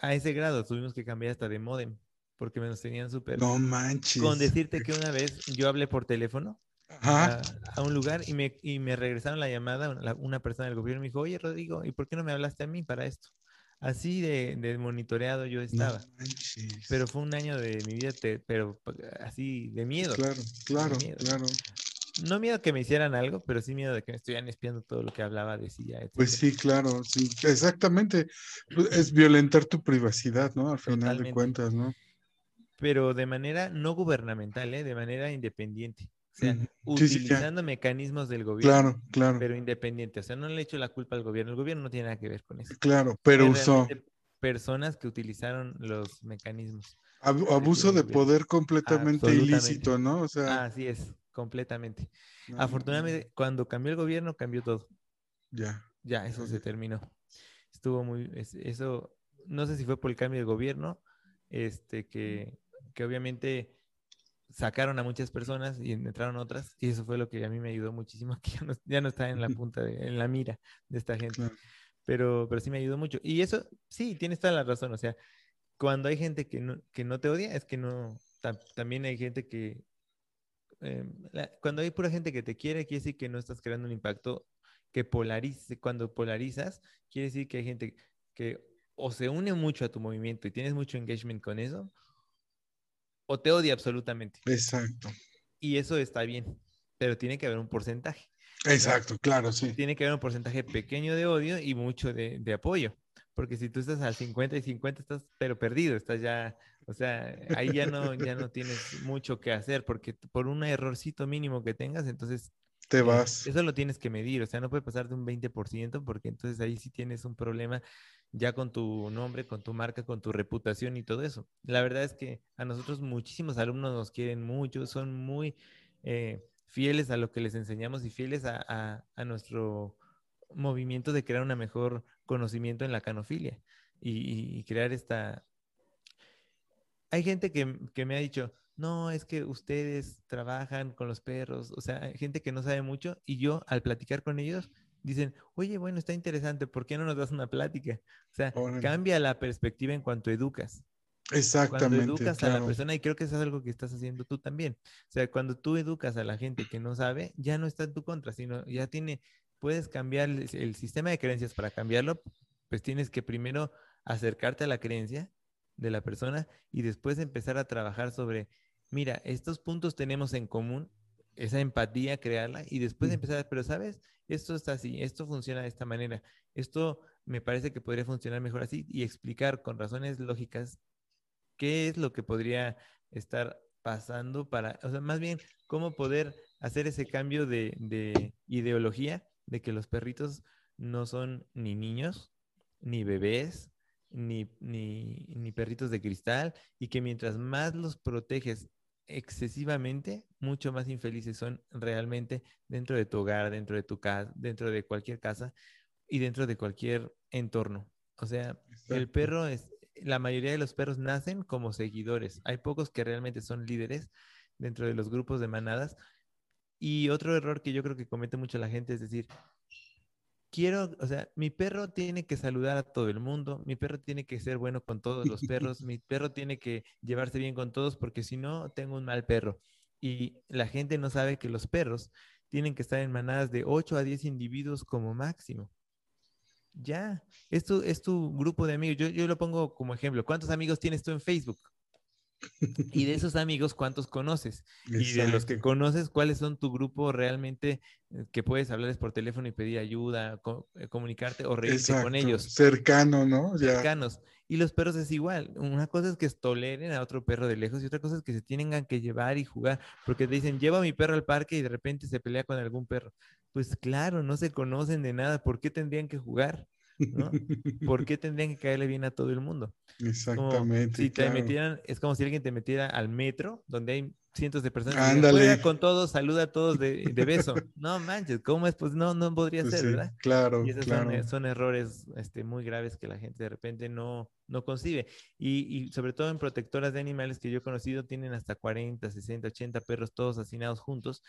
a ese grado tuvimos que cambiar hasta de modem, porque me nos tenían súper... No manches. Con decirte que una vez yo hablé por teléfono a, un lugar y me, y me regresaron la llamada, una persona del gobierno me dijo, oye Rodrigo, ¿y por qué no me hablaste a mí para esto? Así de, monitoreado yo estaba. pero fue un año de mi vida, pero así de miedo. Claro, claro, claro. no miedo que me hicieran algo, pero sí miedo de que me estuvieran espiando todo lo que hablaba, decía. Pues sí, claro, sí, exactamente. Pues, es violentar tu privacidad, ¿no? Al final de cuentas, ¿no? Pero de manera no gubernamental, ¿eh? De manera independiente. Utilizando mecanismos del gobierno. Claro, claro. Pero independiente. O sea, no le echo la culpa al gobierno. El gobierno no tiene nada que ver con eso. Claro, pero usó. Personas que utilizaron los mecanismos. Abuso de poder completamente ilícito, ¿no? O sea. Así es, completamente. Afortunadamente, cuando cambió el gobierno, cambió todo. Ya. Ya, eso se terminó. Estuvo muy. Eso, no sé si fue por el cambio de gobierno, este, que, que obviamente sacaron a muchas personas y entraron otras, y eso fue lo que a mí me ayudó muchísimo, que ya no, ya no está en la punta, de, en la mira de esta gente. Pero, pero sí me ayudó mucho. Y eso, sí, tienes toda la razón. O sea, cuando hay gente que no, que no te odia, es que no, también hay gente que, em, cuando hay pura gente que te quiere, quiere decir que no estás creando un impacto que polarice. Cuando polarizas, quiere decir que hay gente que o se une mucho a tu movimiento y tienes mucho engagement con eso, o te odia absolutamente. Exacto. Y eso está bien, pero tiene que haber un porcentaje. Exacto, claro, sí. Tiene que haber un porcentaje pequeño de odio y mucho de, apoyo. Porque si tú estás al 50 y 50, estás pero perdido, estás ya, o sea, ahí ya no, ya no tienes mucho que hacer, porque por un errorcito mínimo que tengas, entonces te eh, vas. eso lo tienes que medir, o sea, no puede pasar de un 20%, porque entonces ahí sí tienes un problema ya con tu nombre, con tu marca, con tu reputación y todo eso. La verdad es que a nosotros muchísimos alumnos nos quieren mucho, son muy eh, fieles a lo que les enseñamos y fieles a, nuestro movimiento de crear un mejor conocimiento en la canofilia y, crear esta... Hay gente que, que me ha dicho, no, es que ustedes trabajan con los perros, o sea, gente que no sabe mucho y yo al platicar con ellos dicen, oye, bueno, está interesante, ¿por qué no nos das una plática? O sea, cambia la perspectiva en cuanto educas. Exactamente. Cuando educas a la persona, y creo que eso es algo que estás haciendo tú también. O sea, cuando tú educas a la gente que no sabe, ya no está en tu contra, sino ya tiene, puedes cambiar el, sistema de creencias para cambiarlo, pues tienes que primero acercarte a la creencia de la persona y después empezar a trabajar sobre, mira, estos puntos tenemos en común, esa empatía, crearla y después empezar, pero sabes, esto está así, esto funciona de esta manera, esto me parece que podría funcionar mejor así y explicar con razones lógicas qué es lo que podría estar pasando para, o sea, más bien, cómo poder hacer ese cambio de, de ideología de que los perritos no son ni niños, ni bebés, ni, ni, ni, perritos de cristal, y que mientras más los proteges excesivamente, mucho más infelices son realmente dentro de tu hogar, dentro de tu casa, dentro de cualquier casa y dentro de cualquier entorno. O sea, el perro es, la mayoría de los perros nacen como seguidores. Hay pocos que realmente son líderes dentro de los grupos de manadas. Y otro error que yo creo que comete mucho la gente es decir, quiero, o sea, mi perro tiene que saludar a todo el mundo, mi perro tiene que ser bueno con todos los perros, mi perro tiene que llevarse bien con todos porque si no, tengo un mal perro. Y la gente no sabe que los perros tienen que estar en manadas de 8 a 10 individuos como máximo. Ya, esto es tu grupo de amigos. Yo, yo lo pongo como ejemplo. ¿Cuántos amigos tienes tú en Facebook? Y de esos amigos, ¿cuántos conoces? Y de los que conoces, ¿cuáles son tu grupo realmente eh, que puedes hablarles por teléfono y pedir ayuda, eh, comunicarte o reírte con ellos? Cercano, ¿no? Cercanos. Y los perros es igual. Una cosa es que toleren a otro perro de lejos y otra cosa es que se tienen que llevar y jugar. Porque te dicen, lleva a mi perro al parque y de repente se pelea con algún perro. Pues claro, no se conocen de nada. ¿Por qué tendrían que jugar? ¿No? ¿Por qué tendrían que caerle bien a todo el mundo? Exactamente. si te metieran, es como si alguien te metiera al metro, donde hay cientos de personas. Ándale. con todos, saluda a todos de, beso. no manches, ¿cómo es? Pues no, no podría pues ser, ¿verdad? Claro. Y esos Son, errores este, muy graves que la gente de repente no, no concibe. Y, y, sobre todo en protectoras de animales que yo he conocido, tienen hasta 40, 60, 80 perros todos hacinados juntos.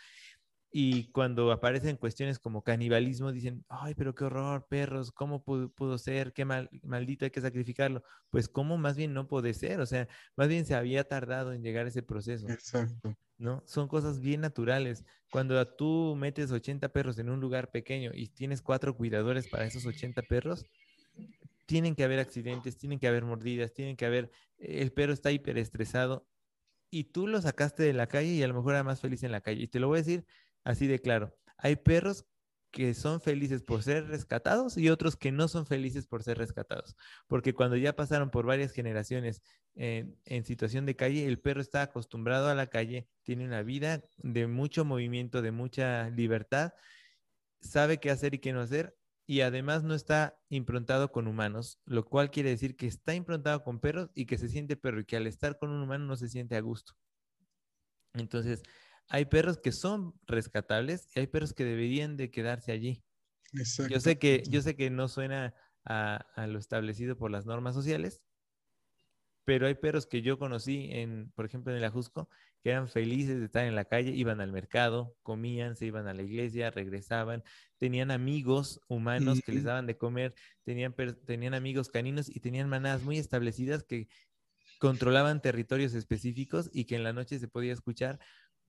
Y cuando aparecen cuestiones como canibalismo, dicen, ay, pero qué horror, perros, ¿cómo pudo, ser? Qué mal, maldito, hay que sacrificarlo. Pues, ¿cómo más bien no puede ser? O sea, más bien se había tardado en llegar a ese proceso. Exacto. ¿No? Son cosas bien naturales. Cuando tú metes 80 perros en un lugar pequeño y tienes cuatro cuidadores para esos 80 perros, tienen que haber accidentes, tienen que haber mordidas, tienen que haber, el perro está hiperestresado y tú lo sacaste de la calle y a lo mejor era más feliz en la calle. Y te lo voy a decir así de claro. Hay perros que son felices por ser rescatados y otros que no son felices por ser rescatados. Porque cuando ya pasaron por varias generaciones en, situación de calle, el perro está acostumbrado a la calle, tiene una vida de mucho movimiento, de mucha libertad, sabe qué hacer y qué no hacer y además no está improntado con humanos, lo cual quiere decir que está improntado con perros y que se siente perro y que al estar con un humano no se siente a gusto. Entonces, hay perros que son rescatables y hay perros que deberían de quedarse allí. Yo sé que, yo sé que no suena a, lo establecido por las normas sociales, pero hay perros que yo conocí, en, por ejemplo, en el Ajusco, que eran felices de estar en la calle, iban al mercado, comían, se iban a la iglesia, regresaban, tenían amigos humanos que les daban de comer, tenían, tenían amigos caninos y tenían manadas muy establecidas que controlaban territorios específicos y que en la noche se podía escuchar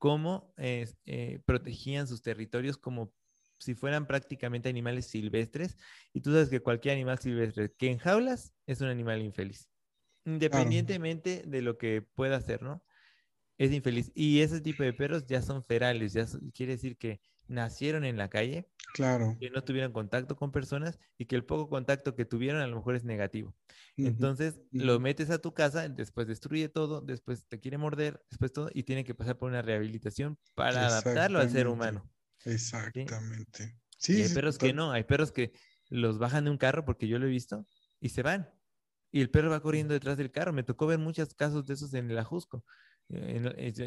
cómo eh, protegían sus territorios como si fueran prácticamente animales silvestres. Y tú sabes que cualquier animal silvestre que en jaulas es un animal infeliz, independientemente de lo que pueda hacer, ¿no? Es infeliz. Y ese tipo de perros ya son ferales, ya quiere decir que nacieron en la calle, claro. que no tuvieron contacto con personas y que el poco contacto que tuvieron a lo mejor es negativo. Entonces lo metes a tu casa, después destruye todo, después te quiere morder, después todo y tiene que pasar por una rehabilitación para adaptarlo al ser humano. Exactamente. Sí, hay perros que no, hay perros que los bajan de un carro porque yo lo he visto y se van. Y el perro va corriendo detrás del carro. Me tocó ver muchos casos de esos en el Ajusco.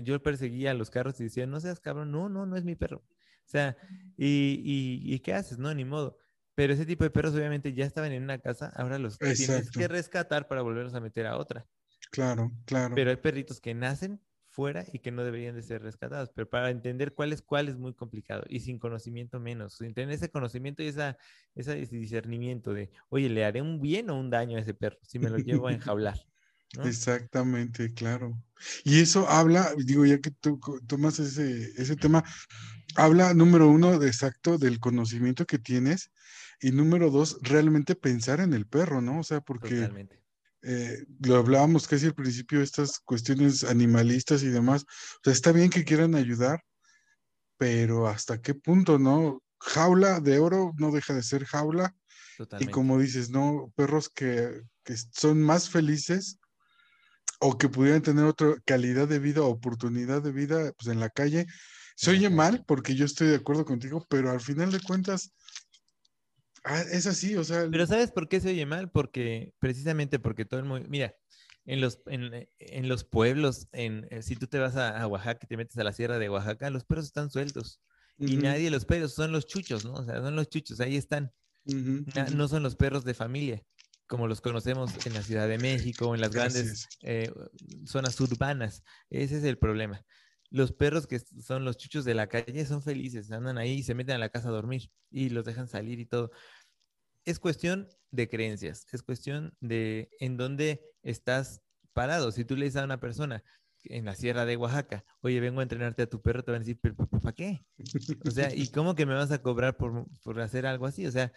Yo perseguía a los carros y decía, no seas cabrón, no, no, no es mi perro. O sea, y, y, qué haces? No, ni modo. Pero ese tipo de perros obviamente ya estaban en una casa, ahora los tienes que rescatar para volverlos a meter a otra. Claro, claro. Pero hay perritos que nacen fuera y que no deberían de ser rescatados. Pero para entender cuál es cuál es muy complicado y sin conocimiento menos. Sin tener ese conocimiento y esa, ese discernimiento de, oye, ¿le haré un bien o un daño a ese perro si me lo llevo a enjaular? Exactamente, claro. Y eso habla, digo, ya que tú tomas ese, ese tema, habla, número uno, de exacto del conocimiento que tienes y número dos, realmente pensar en el perro, ¿no? O sea, porque eh, lo hablábamos casi al principio, estas cuestiones animalistas y demás, o sea, está bien que quieran ayudar, pero ¿hasta qué punto, no? Jaula de oro no deja de ser jaula. Y como dices, ¿no? Perros que, que son más felices o que pudieran tener otra calidad de vida, oportunidad de vida, pues en la calle. Se oye mal porque yo estoy de acuerdo contigo, pero al final de cuentas ah, es así, o sea. Pero ¿sabes por qué se oye mal? Porque precisamente porque todo el mundo, mira, en los, en, los pueblos, en, eh, si tú te vas a, Oaxaca y te metes a la sierra de Oaxaca, los perros están sueltos. Y nadie los perros, son los chuchos, ¿no? O sea, son los chuchos, ahí están. no son los perros de familia como los conocemos en la Ciudad de México, en las grandes eh, zonas urbanas. Ese es el problema. Los perros que son los chuchos de la calle son felices, andan ahí y se meten a la casa a dormir y los dejan salir y todo. Es cuestión de creencias, es cuestión de en dónde estás parado. Si tú le dices a una persona en la sierra de Oaxaca, oye, vengo a entrenarte a tu perro, te van a decir, ¿pero para qué? O sea, ¿y cómo que me vas a cobrar por, por hacer algo así? O sea,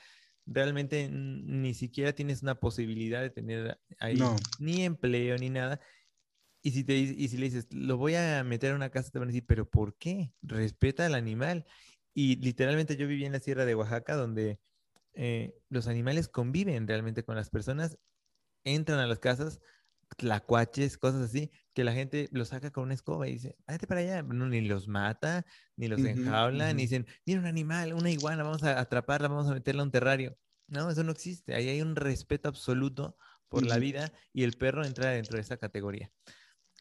realmente ni siquiera tienes una posibilidad de tener ahí ni empleo ni nada. Y si, te, y si le dices, lo voy a meter a una casa, te van a decir, pero ¿por qué? Respeta al animal. Y literalmente yo viví en la sierra de Oaxaca, donde eh, los animales conviven realmente con las personas, entran a las casas, tlacuaches, cosas así, que la gente los saca con una escoba y dice, váyate para allá. No, ni los mata, ni los enjaula, ni dicen, mira un animal, una iguana, vamos a atraparla, vamos a meterla a un terrario. No, eso no existe. Ahí hay un respeto absoluto por la vida y el perro entra dentro de esa categoría.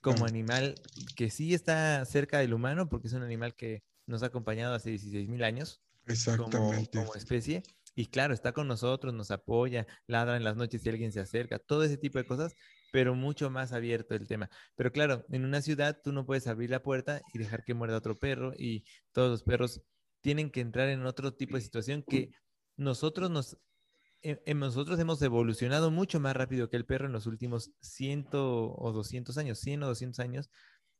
Como animal que sí está cerca del humano, porque es un animal que nos ha acompañado hace 16 mil años Exactamente. como especie. Y claro, está con nosotros, nos apoya, ladra en las noches si alguien se acerca, todo ese tipo de cosas, pero mucho más abierto el tema. Pero claro, en una ciudad tú no puedes abrir la puerta y dejar que muerda otro perro y todos los perros tienen que entrar en otro tipo de situación que nosotros nos nosotros hemos evolucionado mucho más rápido que el perro en los últimos 100 o 200 años, 100 o 200 años,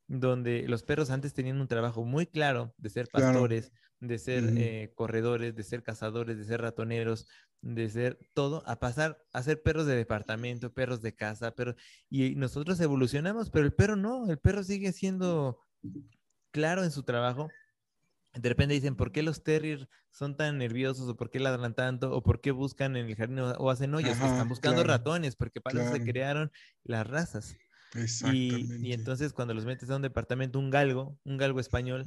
donde los perros antes tenían un trabajo muy claro de ser pastores, de ser eh, corredores, de ser cazadores, de ser ratoneros, de ser todo, a pasar a ser perros de departamento, perros de casa, pero y nosotros evolucionamos, pero el perro no, el perro sigue siendo claro en su trabajo, de repente dicen, ¿por qué los terriers son tan nerviosos o por qué ladran tanto o por qué buscan en el jardín o, hacen hoyos? Están buscando ratones porque para eso se crearon las razas. Y, y, entonces cuando los metes a un departamento, un galgo, un galgo español,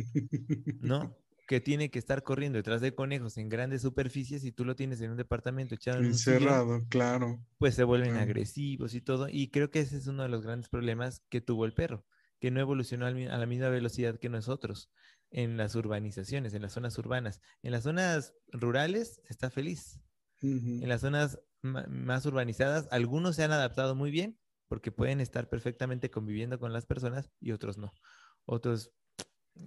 ¿no? que tiene que estar corriendo detrás de conejos en grandes superficies y tú lo tienes en un departamento echado en encerrado, claro. Pues se vuelven agresivos y todo. Y creo que ese es uno de los grandes problemas que tuvo el perro, que no evolucionó a la misma velocidad que nosotros en las urbanizaciones, en las zonas urbanas. En las zonas rurales está feliz. En las zonas más urbanizadas, algunos se han adaptado muy bien porque pueden estar perfectamente conviviendo con las personas y otros no. Otros,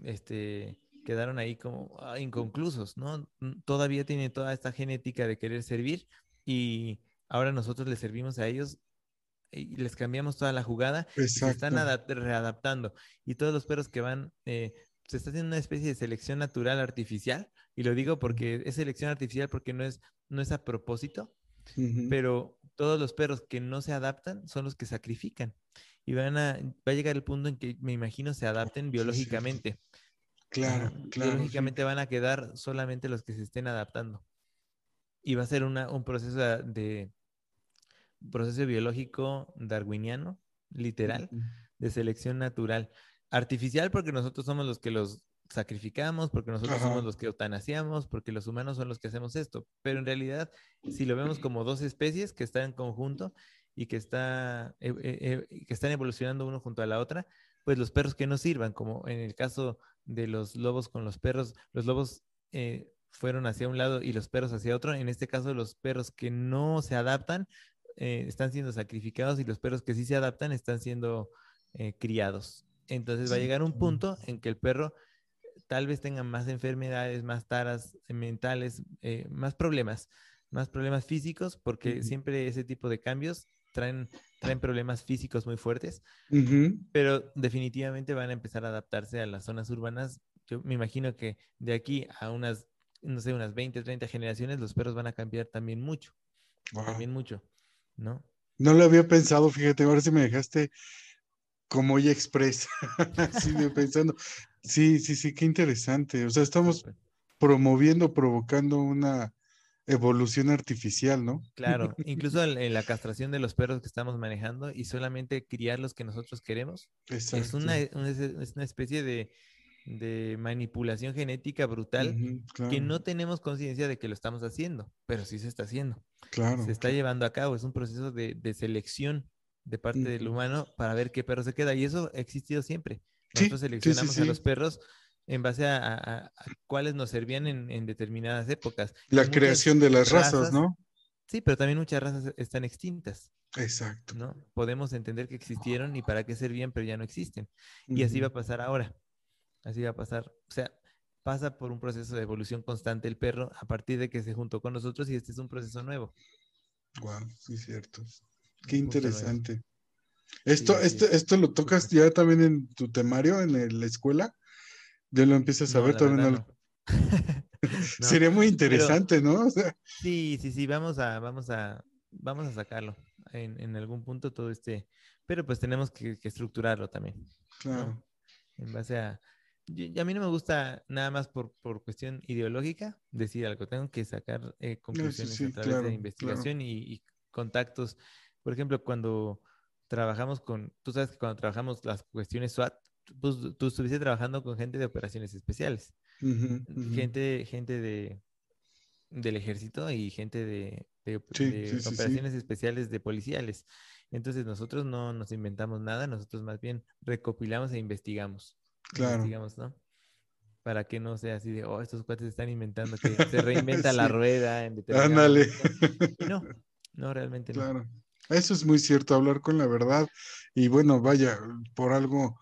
este, quedaron ahí como ah, inconclusos, ¿no? Todavía tienen toda esta genética de querer servir y ahora nosotros les servimos a ellos y les cambiamos toda la jugada y se están readaptando. Y todos los perros que van, eh, se está haciendo una especie de selección natural artificial, y lo digo porque es selección artificial porque no es, no es a propósito, pero todos los perros que no se adaptan son los que sacrifican. Y van a, va a llegar el punto en que me imagino se adapten biológicamente. Claro, claro. Lógicamente van a quedar solamente los que se estén adaptando. Y va a ser un proceso de proceso biológico darwiniano, literal, de selección natural. Artificial porque nosotros somos los que los sacrificamos, porque nosotros somos los que eutanasiamos, porque los humanos son los que hacemos esto. Pero en realidad, si lo vemos como dos especies que están en conjunto y que, está, eh, eh, eh, que están evolucionando uno junto a la otra, pues los perros que no sirvan, como en el caso de los lobos con los perros, los lobos eh, fueron hacia un lado y los perros hacia otro. En este caso, los perros que no se adaptan están siendo sacrificados y los perros que sí se adaptan están siendo criados. Entonces va a llegar un punto en que el perro tal vez tenga más enfermedades, más taras mentales, más problemas, más problemas físicos, porque siempre ese tipo de cambios traen, traen problemas físicos muy fuertes, pero definitivamente van a empezar a adaptarse a las zonas urbanas. Yo me imagino que de aquí a unas, no sé, unas 20, 30 generaciones, los perros van a cambiar también mucho. También mucho, ¿no? No lo había pensado, fíjate, ahora sí me dejaste como ya expresa, así pensando. Sí, sí, sí, qué interesante. O sea, estamos promoviendo, provocando una evolución artificial, ¿no? Claro, incluso en, la castración de los perros que estamos manejando y solamente criar los que nosotros queremos. Es una, es una especie de, manipulación genética brutal que no tenemos conciencia de que lo estamos haciendo, pero sí se está haciendo. Claro. Se está llevando a cabo, es un proceso de, selección de parte del humano para ver qué perro se queda y eso ha existido siempre. Nosotros seleccionamos a los perros en base a, cuáles nos servían en, determinadas épocas. La creación de las razas, ¿no? Sí, pero también muchas razas están extintas. Exacto. ¿no? Podemos entender que existieron y para qué servían, pero ya no existen. Y así va a pasar ahora. Así va a pasar. O sea, pasa por un proceso de evolución constante el perro a partir de que se juntó con nosotros y este es un proceso nuevo. Wow, sí, cierto. Qué interesante. Esto, esto, esto lo tocas ya también en tu temario en la escuela. Ya lo empiezas a ver, todavía no. Sería muy interesante, ¿no? Sí, sí, sí, vamos a, vamos a, vamos a sacarlo en, algún punto todo este, pero pues tenemos que, estructurarlo también. Claro. En base a, y a mí no me gusta nada más por, cuestión ideológica decir algo, tengo que sacar eh, conclusiones a través de investigación y, contactos. Por ejemplo, cuando trabajamos con, tú sabes que cuando trabajamos las cuestiones SWAT, pues, tú estuviste trabajando con gente de operaciones especiales, gente, gente de, del ejército y gente de, operaciones especiales de policiales. Entonces nosotros no nos inventamos nada, nosotros más bien recopilamos e investigamos. Claro. Investigamos, ¿no? Para que no sea así de, oh, estos cuates están inventando que se reinventa la rueda en Ándale. No, no, realmente no. Claro. Eso es muy cierto, hablar con la verdad. Y bueno, vaya, por algo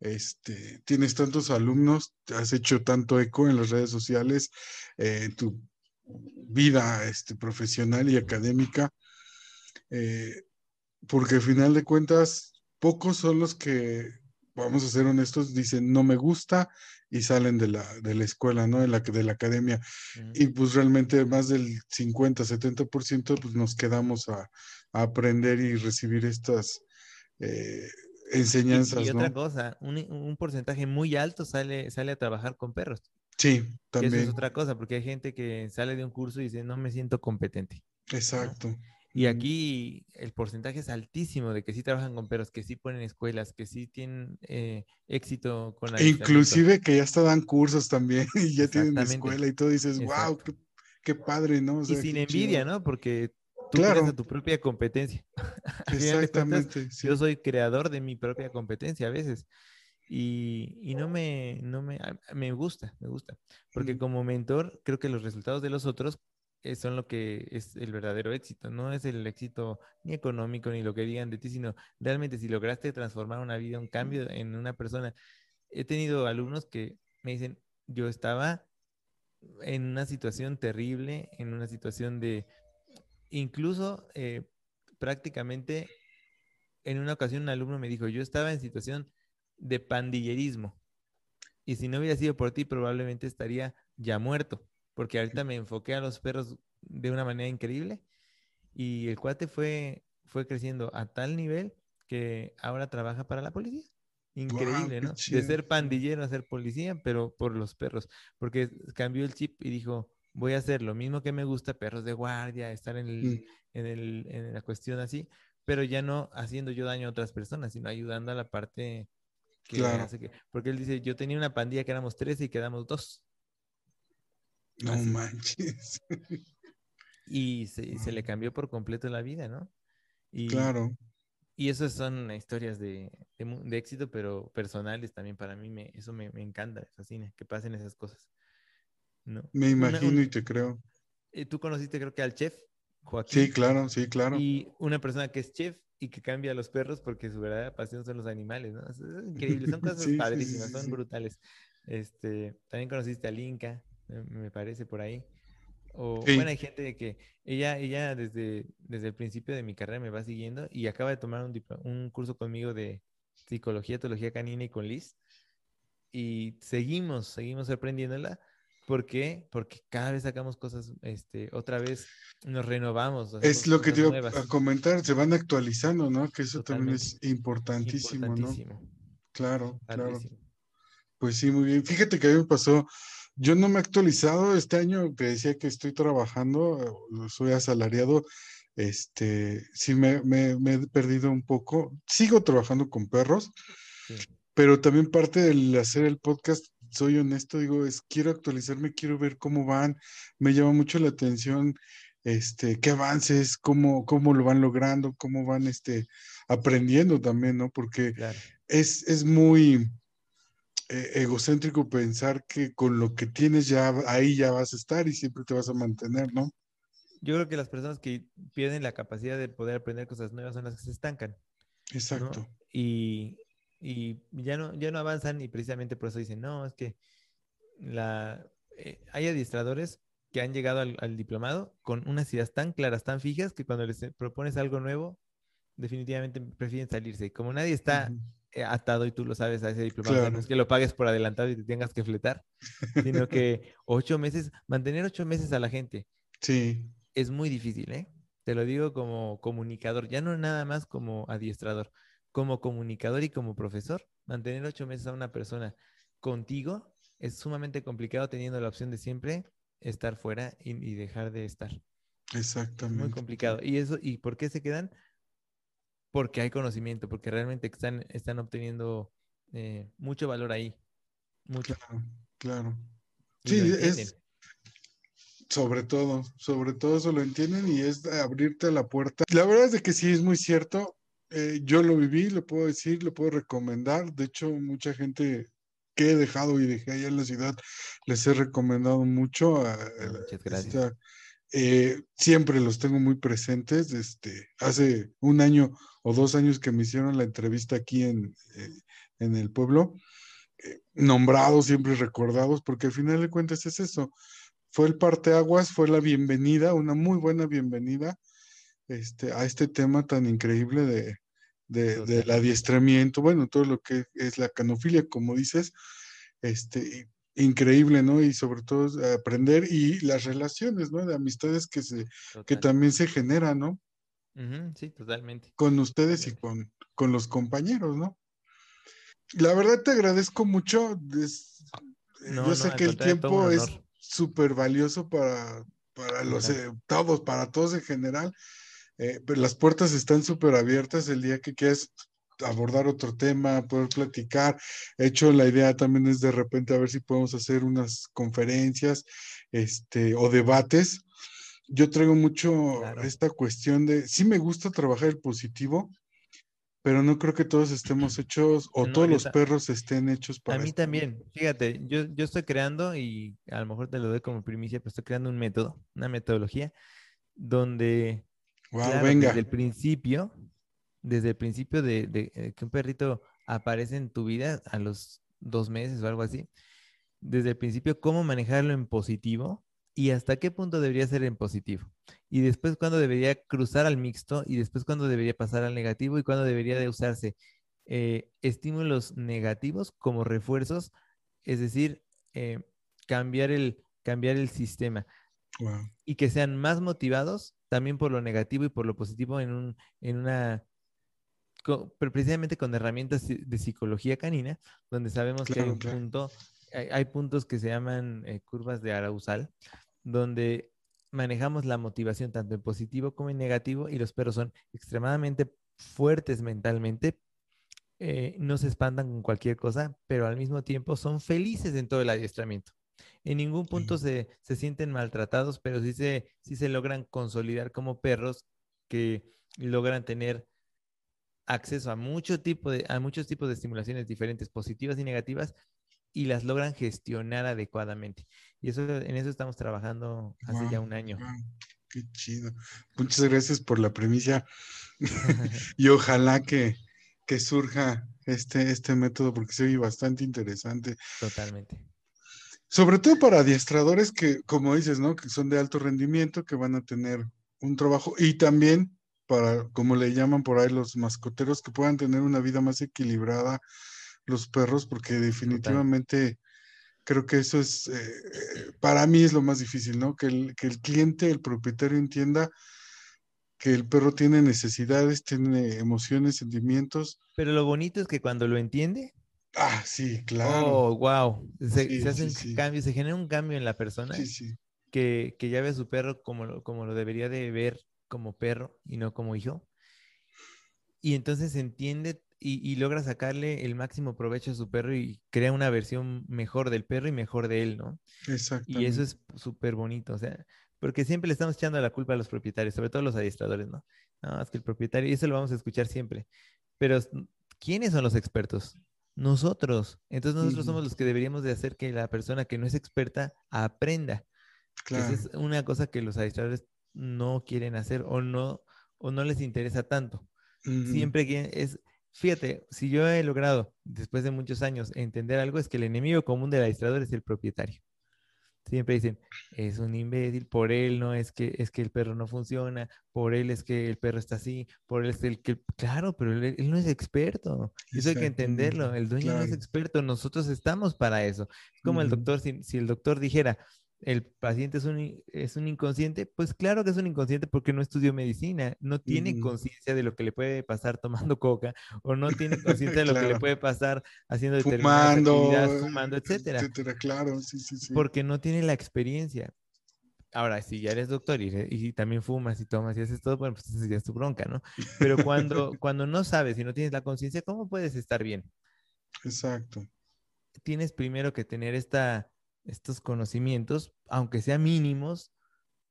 este, tienes tantos alumnos, has hecho tanto eco en las redes sociales, eh, en tu vida este, profesional y académica, eh, porque al final de cuentas, pocos son los que, vamos a ser honestos, dicen no me gusta y salen de la, de la escuela, ¿no? De la, de la academia. Y pues realmente más del 50, 70% pues nos quedamos a, a aprender y recibir estas... Eh, enseñanzas. Y, otra cosa, un, porcentaje muy alto sale, sale a trabajar con perros. Sí, también. eso es otra cosa, porque hay gente que sale de un curso y dice, no me siento competente. Exacto. Y aquí el porcentaje es altísimo de que sí trabajan con perros, que sí ponen escuelas, que sí tienen eh, éxito con la Inclusive que ya hasta dan cursos también y ya tienen escuela y todo, dices, wow, qué, padre, ¿no? y sin envidia, ¿no? Porque tú claro. tu propia competencia. Exactamente. Yo soy creador de mi propia competencia a veces. Y, y, no me, no me, me gusta, me gusta. Porque como mentor, creo que los resultados de los otros son lo que es el verdadero éxito. No es el éxito ni económico ni lo que digan de ti, sino realmente si lograste transformar una vida, un cambio en una persona. He tenido alumnos que me dicen, yo estaba en una situación terrible, en una situación de, incluso eh, prácticamente en una ocasión un alumno me dijo, yo estaba en situación de pandillerismo. Y si no hubiera sido por ti, probablemente estaría ya muerto porque ahorita me enfoqué a los perros de una manera increíble y el cuate fue, fue creciendo a tal nivel que ahora trabaja para la policía. Increíble, ¿no? De ser pandillero a ser policía, pero por los perros, porque cambió el chip y dijo, voy a hacer lo mismo que me gusta, perros de guardia, estar en, el, mm. en, el, en la cuestión así, pero ya no haciendo yo daño a otras personas, sino ayudando a la parte que hace que... Porque él dice, yo tenía una pandilla que éramos tres y quedamos dos. No manches. Y se, le cambió por completo la vida, ¿no? Y, claro. Y esas son historias de, éxito, pero personales también para mí. Me, eso me, encanta, me fascina, que pasen esas cosas. ¿no? Me imagino y te creo. Eh, Tú conociste creo que al chef, Joaquín. Sí, claro, sí, claro. Y una persona que es chef y que cambia a los perros porque su verdadera pasión son los animales, ¿no? Es, increíble, son cosas padrísimas, son brutales. Este, también conociste al Inca, me parece por ahí. O bueno, hay gente que ella, ella desde, desde el principio de mi carrera me va siguiendo y acaba de tomar un, un curso conmigo de psicología, teología canina y con Liz. Y seguimos, seguimos sorprendiéndola. ¿Por qué? Porque cada vez sacamos cosas, este, otra vez nos renovamos. Es lo que te iba a comentar, se van actualizando, ¿no? Que eso también es importantísimo, ¿no? Claro, claro. Pues sí, muy bien. Fíjate que a mí me pasó yo no me he actualizado este año, te decía que estoy trabajando, soy asalariado, este, sí me, he perdido un poco. Sigo trabajando con perros, pero también parte del hacer el podcast, soy honesto, digo, es quiero actualizarme, quiero ver cómo van, me llama mucho la atención, este, qué avances, cómo, cómo lo van logrando, cómo van, este, aprendiendo también, ¿no? Porque es, es muy e-, egocéntrico pensar que con lo que tienes ya ahí ya vas a estar y siempre te vas a mantener, ¿no? Yo creo que las personas que pierden la capacidad de poder aprender cosas nuevas son las que se estancan. Exacto. Y, y, ya, no, ya no avanzan y precisamente por eso dicen, no, es que la, eh, hay adiestradores que han llegado al, al, diplomado con unas ideas tan claras, tan fijas, que cuando les propones algo nuevo, definitivamente prefieren salirse. Como nadie está eh, atado y tú lo sabes a ese diplomado. No es que lo pagues por adelantado y te tengas que fletar, sino que ocho meses, mantener ocho meses a la gente. Sí. Es muy difícil, ¿eh? Te lo digo como comunicador, ya no nada más como adiestrador, como comunicador y como profesor, mantener ocho meses a una persona contigo es sumamente complicado teniendo la opción de siempre estar fuera y, y dejar de estar. Exactamente. muy complicado. ¿Y eso? ¿Y por qué se quedan? Porque hay conocimiento, porque realmente están, están obteniendo eh, mucho valor ahí. Mucho. Claro, claro. Sí, es sobre todo, sobre todo eso lo entienden y es abrirte la puerta. La verdad es de que sí es muy cierto. Eh, yo lo viví, lo puedo decir, lo puedo recomendar. De hecho, mucha gente que he dejado y dejé allá en la ciudad, les he recomendado mucho. A, Muchas gracias. Eh, siempre los tengo muy presentes. Este, hace un año o dos años que me hicieron la entrevista aquí en, eh, en el pueblo, eh, nombrados, siempre recordados, porque al final de cuentas es eso. Fue el parteaguas, fue la bienvenida, una muy buena bienvenida este, a este tema tan increíble de, de, del adiestramiento, bueno, todo lo que es la canofilia, como dices, este, increíble, ¿no? Y sobre todo aprender y las relaciones, ¿no? De amistades que se, que también se generan, ¿no? sí, totalmente. Con ustedes y con, con los compañeros, ¿no? La verdad te agradezco mucho. yo sé que el tiempo es súper valioso para, para los, eh, todos, para todos en general. Eh, pero las puertas están súper abiertas el día que quieras abordar otro tema, poder platicar. De hecho, la idea también es de repente a ver si podemos hacer unas conferencias este, o debates. Yo traigo mucho esta cuestión de, sí me gusta trabajar el positivo, pero no creo que todos estemos hechos o todos los perros estén hechos para... A mí también, fíjate, yo, yo estoy creando y a lo mejor te lo doy como primicia, pero estoy creando un método, una metodología donde venga. desde el principio, desde el principio de, eh, que un perrito aparece en tu vida a los dos meses o algo así, desde el principio cómo manejarlo en positivo y hasta qué punto debería ser en positivo. Y después cuándo debería cruzar al mixto y después cuándo debería pasar al negativo y cuándo debería de usarse eh, estímulos negativos como refuerzos, es decir, eh, cambiar, el, cambiar el sistema. Y que sean más motivados también por lo negativo y por lo positivo en, un, en una pero precisamente con herramientas de psicología canina, donde sabemos que hay un punto, hay, puntos que se llaman eh, curvas de Arausal, donde manejamos la motivación tanto en positivo como en negativo y los perros son extremadamente fuertes mentalmente, eh, no se espantan con cualquier cosa, pero al mismo tiempo son felices en todo el adiestramiento. En ningún punto se, se, sienten maltratados, pero sí se, sí se logran consolidar como perros que logran tener acceso a, mucho tipo de, a muchos tipos de estimulaciones diferentes, positivas y negativas, y las logran gestionar adecuadamente. Y eso, en eso estamos trabajando hace ya un año. qué chido. Muchas gracias por la premisa. y ojalá que, que surja este, este método porque se oye bastante interesante. Totalmente. Sobre todo para adiestradores que, como dices, ¿no? Que son de alto rendimiento, que van a tener un trabajo y también para, como le llaman por ahí los mascoteros, que puedan tener una vida más equilibrada los perros, porque definitivamente creo que eso es, eh, para mí es lo más difícil, ¿no? Que el, que el cliente, el propietario entienda que el perro tiene necesidades, tiene emociones, sentimientos. Pero lo bonito es que cuando lo entiende. Ah, sí, claro. Oh, wow. Se, hace un cambio, se genera un cambio en la persona. Que, que, ya ve a su perro como, como lo debería de ver como perro y no como hijo. Y entonces entiende y, logra sacarle el máximo provecho a su perro y crea una versión mejor del perro y mejor de él, ¿no? Exacto. Y eso es súper bonito, o sea, porque siempre le estamos echando la culpa a los propietarios, sobre todo a los adiestradores, ¿no? No, es que el propietario, y eso lo vamos a escuchar siempre. Pero, ¿quiénes son los expertos? Nosotros. Entonces nosotros somos los que deberíamos de hacer que la persona que no es experta aprenda. Claro. Esa es una cosa que los adiestradores no quieren hacer o no, o no les interesa tanto. Siempre que es, fíjate, si yo he logrado, después de muchos años, entender algo, es que el enemigo común del adiestrador es el propietario. Siempre dicen, es un imbécil, por él no es que es que el perro no funciona, por él es que el perro está así, por él es el que, claro, pero él, no es experto. Eso hay que entenderlo. El dueño no es experto, nosotros estamos para eso. Es como el doctor, si, si, el doctor dijera, el paciente es un, es un inconsciente, pues claro que es un inconsciente porque no estudió medicina, no tiene conciencia de lo que le puede pasar tomando coca o no tiene conciencia de lo que le puede pasar haciendo determinadas actividades, fumando, etcétera. etcétera. Claro, sí, sí, sí. Porque no tiene la experiencia. Ahora, si ya eres doctor y, y, también fumas y tomas y haces todo, bueno, pues ya es tu bronca, ¿no? Pero cuando, cuando no sabes y no tienes la conciencia, ¿cómo puedes estar bien? Exacto. Tienes primero que tener esta estos conocimientos, aunque sean mínimos,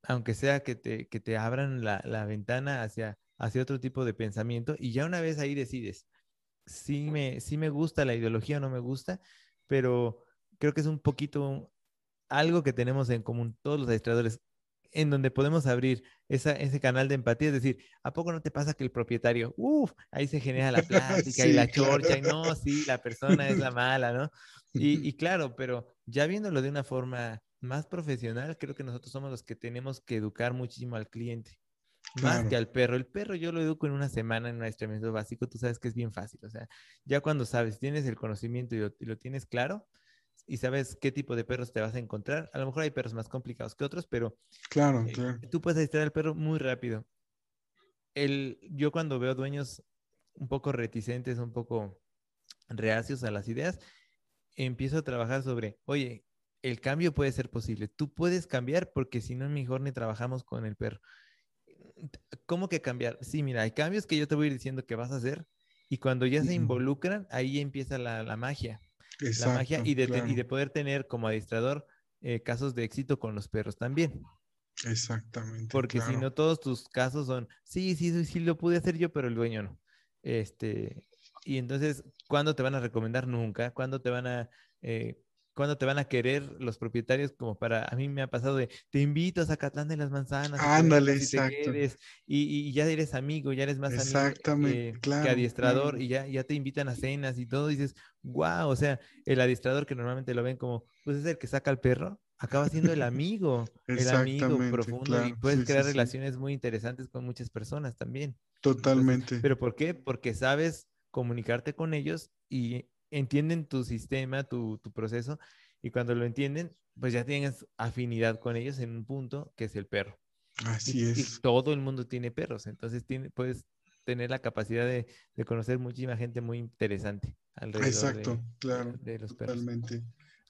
aunque sea que te, que te abran la, la, ventana hacia, hacia otro tipo de pensamiento, y ya una vez ahí decides, si me, me gusta la ideología o no me gusta, pero creo que es un poquito algo que tenemos en común todos los administradores, en donde podemos abrir esa, ese canal de empatía, es decir, ¿a poco no te pasa que el propietario, uff, ahí se genera la plática y la chorcha, y no, sí, la persona es la mala, ¿no? Y, y, claro, pero ya viéndolo de una forma más profesional, creo que nosotros somos los que tenemos que educar muchísimo al cliente. Más que al perro. El perro yo lo educo en una semana en un adiestramiento básico, tú sabes que es bien fácil. O sea, ya cuando sabes, tienes el conocimiento y lo, tienes claro y sabes qué tipo de perros te vas a encontrar. A lo mejor hay perros más complicados que otros, pero claro, eh, tú puedes adiestrar al perro muy rápido. El, yo cuando veo dueños un poco reticentes, un poco reacios a las ideas, empiezo a trabajar sobre, oye, el cambio puede ser posible. Tú puedes cambiar porque si no, mejor ni trabajamos con el perro. ¿Cómo que cambiar? Sí, mira, hay cambios que yo te voy a ir diciendo que vas a hacer y cuando ya se involucran, ahí empieza la, magia. La magia y de, y de, poder tener como adiestrador eh, casos de éxito con los perros también. Exactamente. Porque si no, todos tus casos son, sí, sí, sí, lo pude hacer yo, pero el dueño no. Este, y entonces, ¿cuándo te van a recomendar? Nunca. ¿Cuándo te van a eh, cuando te van a querer los propietarios, como para, a mí me ha pasado de, te invito a Zacatlán de las Manzanas. Ándale, exacto. y, y, ya eres amigo, ya eres más Exactamente, amigo que adiestrador, y ya, ya te invitan a cenas y todo, y dices, wow, o sea, el adiestrador que normalmente lo ven como, pues es el que saca al perro, acaba siendo el amigo, el amigo profundo, y puedes crear relaciones muy interesantes con muchas personas también. Totalmente. ¿Pero por qué? Porque sabes comunicarte con ellos y entienden tu sistema, tu, proceso, y cuando lo entienden, pues ya tienes afinidad con ellos en un punto que es el perro. Así es. Y todo el mundo tiene perros, entonces tiene, puedes tener la capacidad de, conocer muchísima gente muy interesante alrededor Exacto, de, claro, de los perros. Totalmente.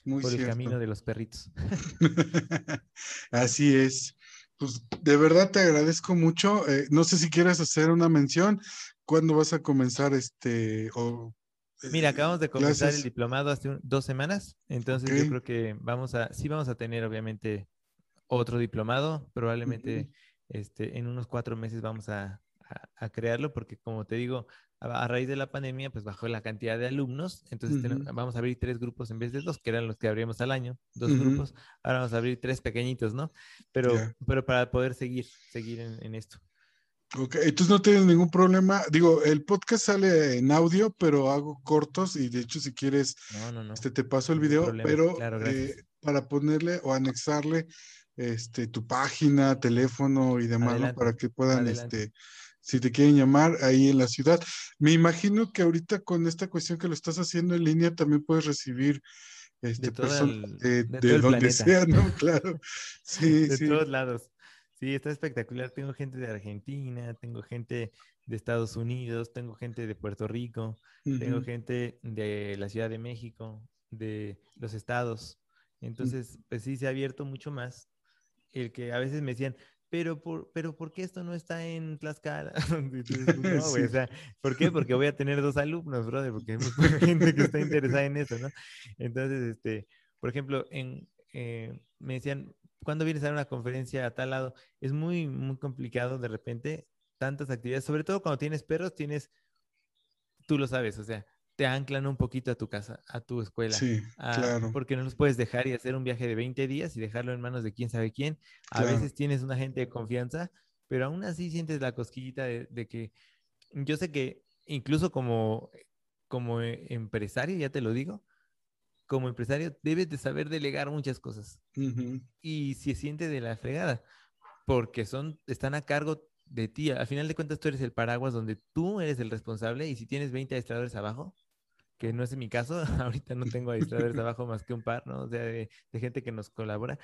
Muy por el camino de los perritos. Así es. Pues de verdad te agradezco mucho. Eh, no sé si quieres hacer una mención. ¿Cuándo vas a comenzar este o Mira, acabamos de comenzar el diplomado hace dos semanas, entonces yo creo que vamos a, sí vamos a tener obviamente otro diplomado, probablemente este, en unos cuatro meses vamos a, crearlo, porque como te digo, a, raíz de la pandemia, pues bajó la cantidad de alumnos, entonces vamos a abrir tres grupos en vez de dos, que eran los que abríamos al año, dos grupos, ahora vamos a abrir tres pequeñitos, ¿no? Pero, pero para poder seguir, seguir en esto. Ok, entonces no tienes ningún problema. Digo, el podcast sale en audio, pero hago cortos y de hecho si quieres, Este, te paso el video, pero eh, para ponerle o anexarle este, tu página, teléfono y demás, para que puedan, este, si te quieren llamar ahí en la ciudad. Me imagino que ahorita con esta cuestión que lo estás haciendo en línea también puedes recibir este, personas de, donde sea, ¿no? Claro. Sí, de todos lados. Sí, está espectacular. Tengo gente de Argentina, tengo gente de Estados Unidos, tengo gente de Puerto Rico, tengo gente de la Ciudad de México, de los estados. Mm. Entonces, pues sí, se ha abierto mucho más. El que a veces me decían, pero por, pero ¿por qué esto no está en Tlaxcala? Pues, no, o sea, ¿por qué? Porque voy a tener dos alumnos, brother, porque hay mucha gente que está interesada en eso, ¿no? Entonces, este, por ejemplo, en, eh, me decían, cuando vienes a una conferencia a tal lado? Es muy, muy complicado de repente, tantas actividades, sobre todo cuando tienes perros, tienes, tú lo sabes, o sea, te anclan un poquito a tu casa, a tu escuela. Sí, claro. Porque no los puedes dejar y hacer un viaje de 20 días y dejarlo en manos de quién sabe quién. A veces tienes una gente de confianza, pero aún así sientes la cosquillita de, de que yo sé que incluso como, como empresario, ya te lo digo, como empresario debes de saber delegar muchas cosas. Y si siente de la fregada, porque son, están a cargo de ti. Al final de cuentas, tú eres el paraguas donde tú eres el responsable y si tienes 20 administradores abajo, que no es mi caso, ahorita no tengo administradores abajo más que un par, ¿no? O sea, de, gente que nos colabora,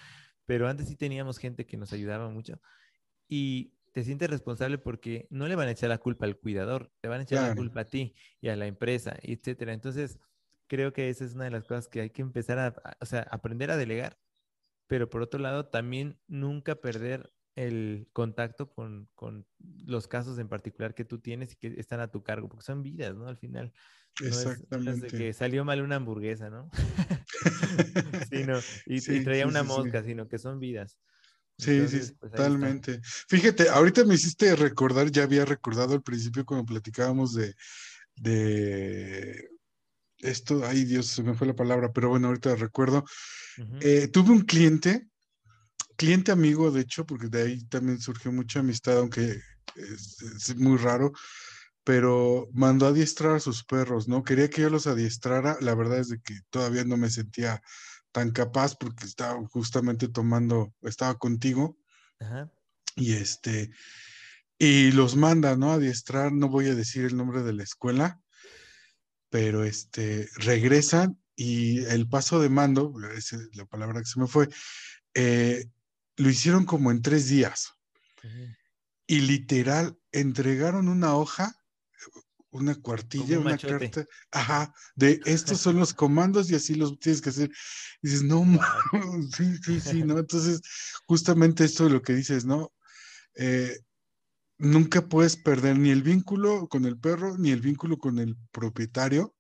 pero antes sí teníamos gente que nos ayudaba mucho. Y te sientes responsable porque no le van a echar la culpa al cuidador, te van a echar la culpa a ti y a la empresa, etcétera. Entonces, creo que esa es una de las cosas que hay que empezar a, o sea, aprender a delegar, pero por otro lado, también nunca perder el contacto con, con, los casos en particular que tú tienes y que están a tu cargo, porque son vidas, ¿no? Al final. Exactamente. Es, de que salió mal una hamburguesa, ¿no? sí, no, y, traía una mosca, sino que son vidas. Sí, sí, pues, totalmente. Fíjate, ahorita me hiciste recordar, ya había recordado al principio cuando platicábamos de, de esto, ay Dios, se me fue la palabra, pero bueno, ahorita recuerdo. Eh, tuve un cliente, cliente amigo, de hecho, porque de ahí también surgió mucha amistad, aunque es, muy raro, pero mandó a adiestrar a sus perros, ¿no? Quería que yo los adiestrara, la verdad es de que todavía no me sentía tan capaz porque estaba justamente tomando, estaba contigo. Y este, y los manda, ¿no? A adiestrar, no voy a decir el nombre de la escuela, pero este, regresan y el paso de mando, esa es la palabra que se me fue, eh, lo hicieron como en tres días. Y literal, entregaron una hoja, una cuartilla, una carta, ajá, de estos son los comandos y así los tienes que hacer. Y dices, no, sí, sí, sí, ¿no? Entonces, justamente esto de lo que dices, ¿no? Eh, nunca puedes perder ni el vínculo con el perro, ni el vínculo con el propietario.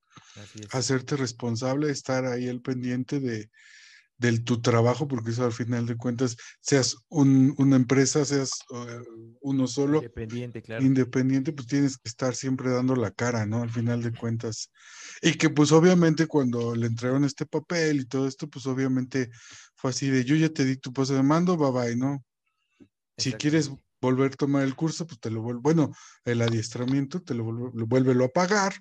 Hacerte responsable, estar ahí al pendiente de, del tu trabajo, porque eso al final de cuentas, seas una empresa, seas eh, uno solo. Independiente, claro. Independiente, pues tienes que estar siempre dando la cara, ¿no? Al final de cuentas. Y que pues obviamente cuando le entregaron este papel y todo esto, pues obviamente fue así de yo ya te di tu paso de mando, bye bye, ¿no? Si quieres volver a tomar el curso, pues te lo vuelvo, bueno, el adiestramiento te lo, vuelve, a pagar.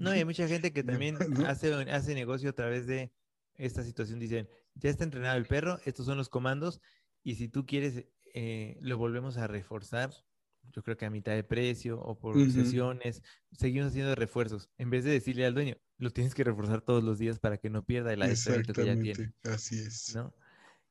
No, hay mucha gente que también hace, hace negocio a través de esta situación. Dicen, ya está entrenado el perro, estos son los comandos, y si tú quieres, eh, lo volvemos a reforzar, yo creo que a mitad de precio o por sesiones, seguimos haciendo refuerzos. En vez de decirle al dueño, lo tienes que reforzar todos los días para que no pierda el adiestramiento que ya tiene. Así es. ¿no?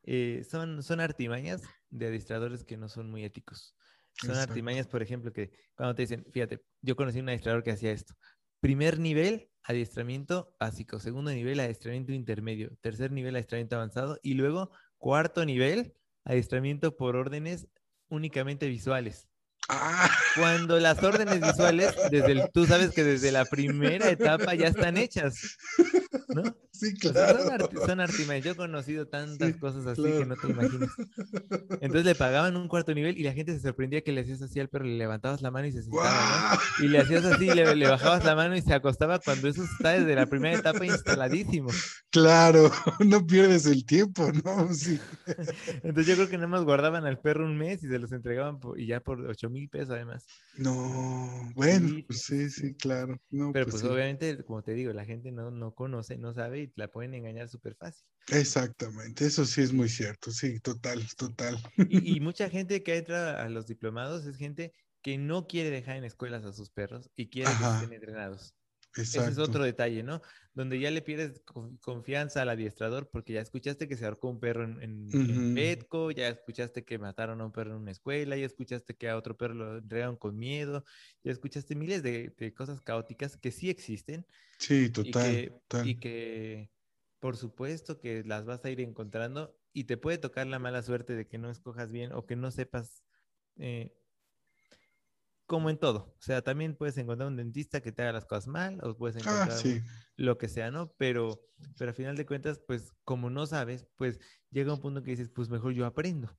Eh, son, son artimañas de adiestradores que no son muy éticos. Son artimañas, por ejemplo, que cuando te dicen, fíjate, yo conocí un adiestrador que hacía esto. Primer nivel, adiestramiento básico. Segundo nivel, adiestramiento intermedio. Tercer nivel, adiestramiento avanzado. Y luego, cuarto nivel, adiestramiento por órdenes únicamente visuales. Ah. Cuando las órdenes visuales, desde el, tú sabes que desde la primera etapa ya están hechas, ¿no? Sí, claro. Son, artimañas. Yo he conocido tantas cosas así que no te imaginas. Entonces le pagaban un cuarto nivel y la gente se sorprendía que le hacías así al perro, le levantabas la mano y se sentaba, ¿no? Y le hacías así, le, le, bajabas la mano y se acostaba cuando eso está desde la primera etapa instaladísimo. Claro, no pierdes el tiempo, ¿no? Sí. Entonces yo creo que nada más guardaban al perro un mes y se los entregaban y ya por ocho mil pesos además. No, bueno, sí, pues sí, sí, claro. Pero pues, pues obviamente, como te digo, la gente no, no conoce, no sabe y la pueden engañar súper fácil. Exactamente, eso sí es muy cierto, sí, total, total. Y, mucha gente que entra a los diplomados es gente que no quiere dejar en escuelas a sus perros y quiere que estén entrenados. Ese es otro detalle, ¿no? Donde ya le pierdes confianza al adiestrador porque ya escuchaste que se ahorcó un perro en, en, Petco, ya escuchaste que mataron a un perro en una escuela, ya escuchaste que a otro perro lo entregaron con miedo, ya escuchaste miles de, cosas caóticas que sí existen. Sí, total y que, y que, por supuesto que las vas a ir encontrando y te puede tocar la mala suerte de que no escojas bien o que no sepas eh, como en todo. O sea, también puedes encontrar un dentista que te haga las cosas mal, o puedes ah, encontrar lo que sea, ¿no? Pero, pero a final de cuentas, pues como no sabes, pues llega un punto que dices, pues mejor yo aprendo.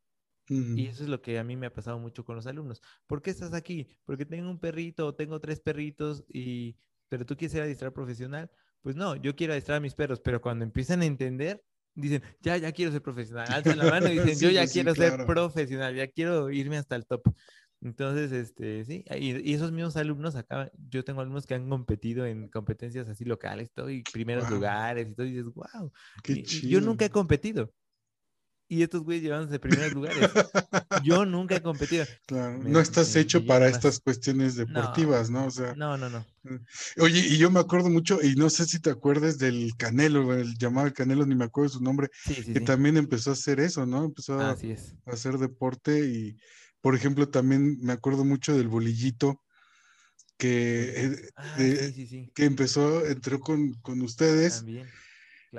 Y eso es lo que a mí me ha pasado mucho con los alumnos. ¿Por qué estás aquí? Porque tengo un perrito o tengo tres perritos y, pero tú quieres ser adiestrador profesional. Pues no, yo quiero adiestrar a mis perros, pero cuando empiezan a entender, dicen, ya, ya quiero ser profesional. Alzan la mano y dicen, yo ya quiero ser profesional, ya quiero irme hasta el top. Entonces, este, sí, y, esos mismos alumnos acá, yo tengo alumnos que han competido en competencias así locales, todo, y primeros lugares, y todo, y dices, wow. Qué yo nunca he competido. Y estos güeyes llevándose primeros lugares. yo nunca he competido. Claro, no estás hecho para estas cuestiones deportivas, no, O sea. No, no, no. Mm. Oye, y yo me acuerdo mucho, y no sé si te acuerdas del Canelo, el llamado Canelo, ni me acuerdo su nombre, que también empezó a hacer eso, ¿no? Empezó a hacer deporte y por ejemplo, también me acuerdo mucho del bolillito que, eh, ah, que empezó, entró con, ustedes.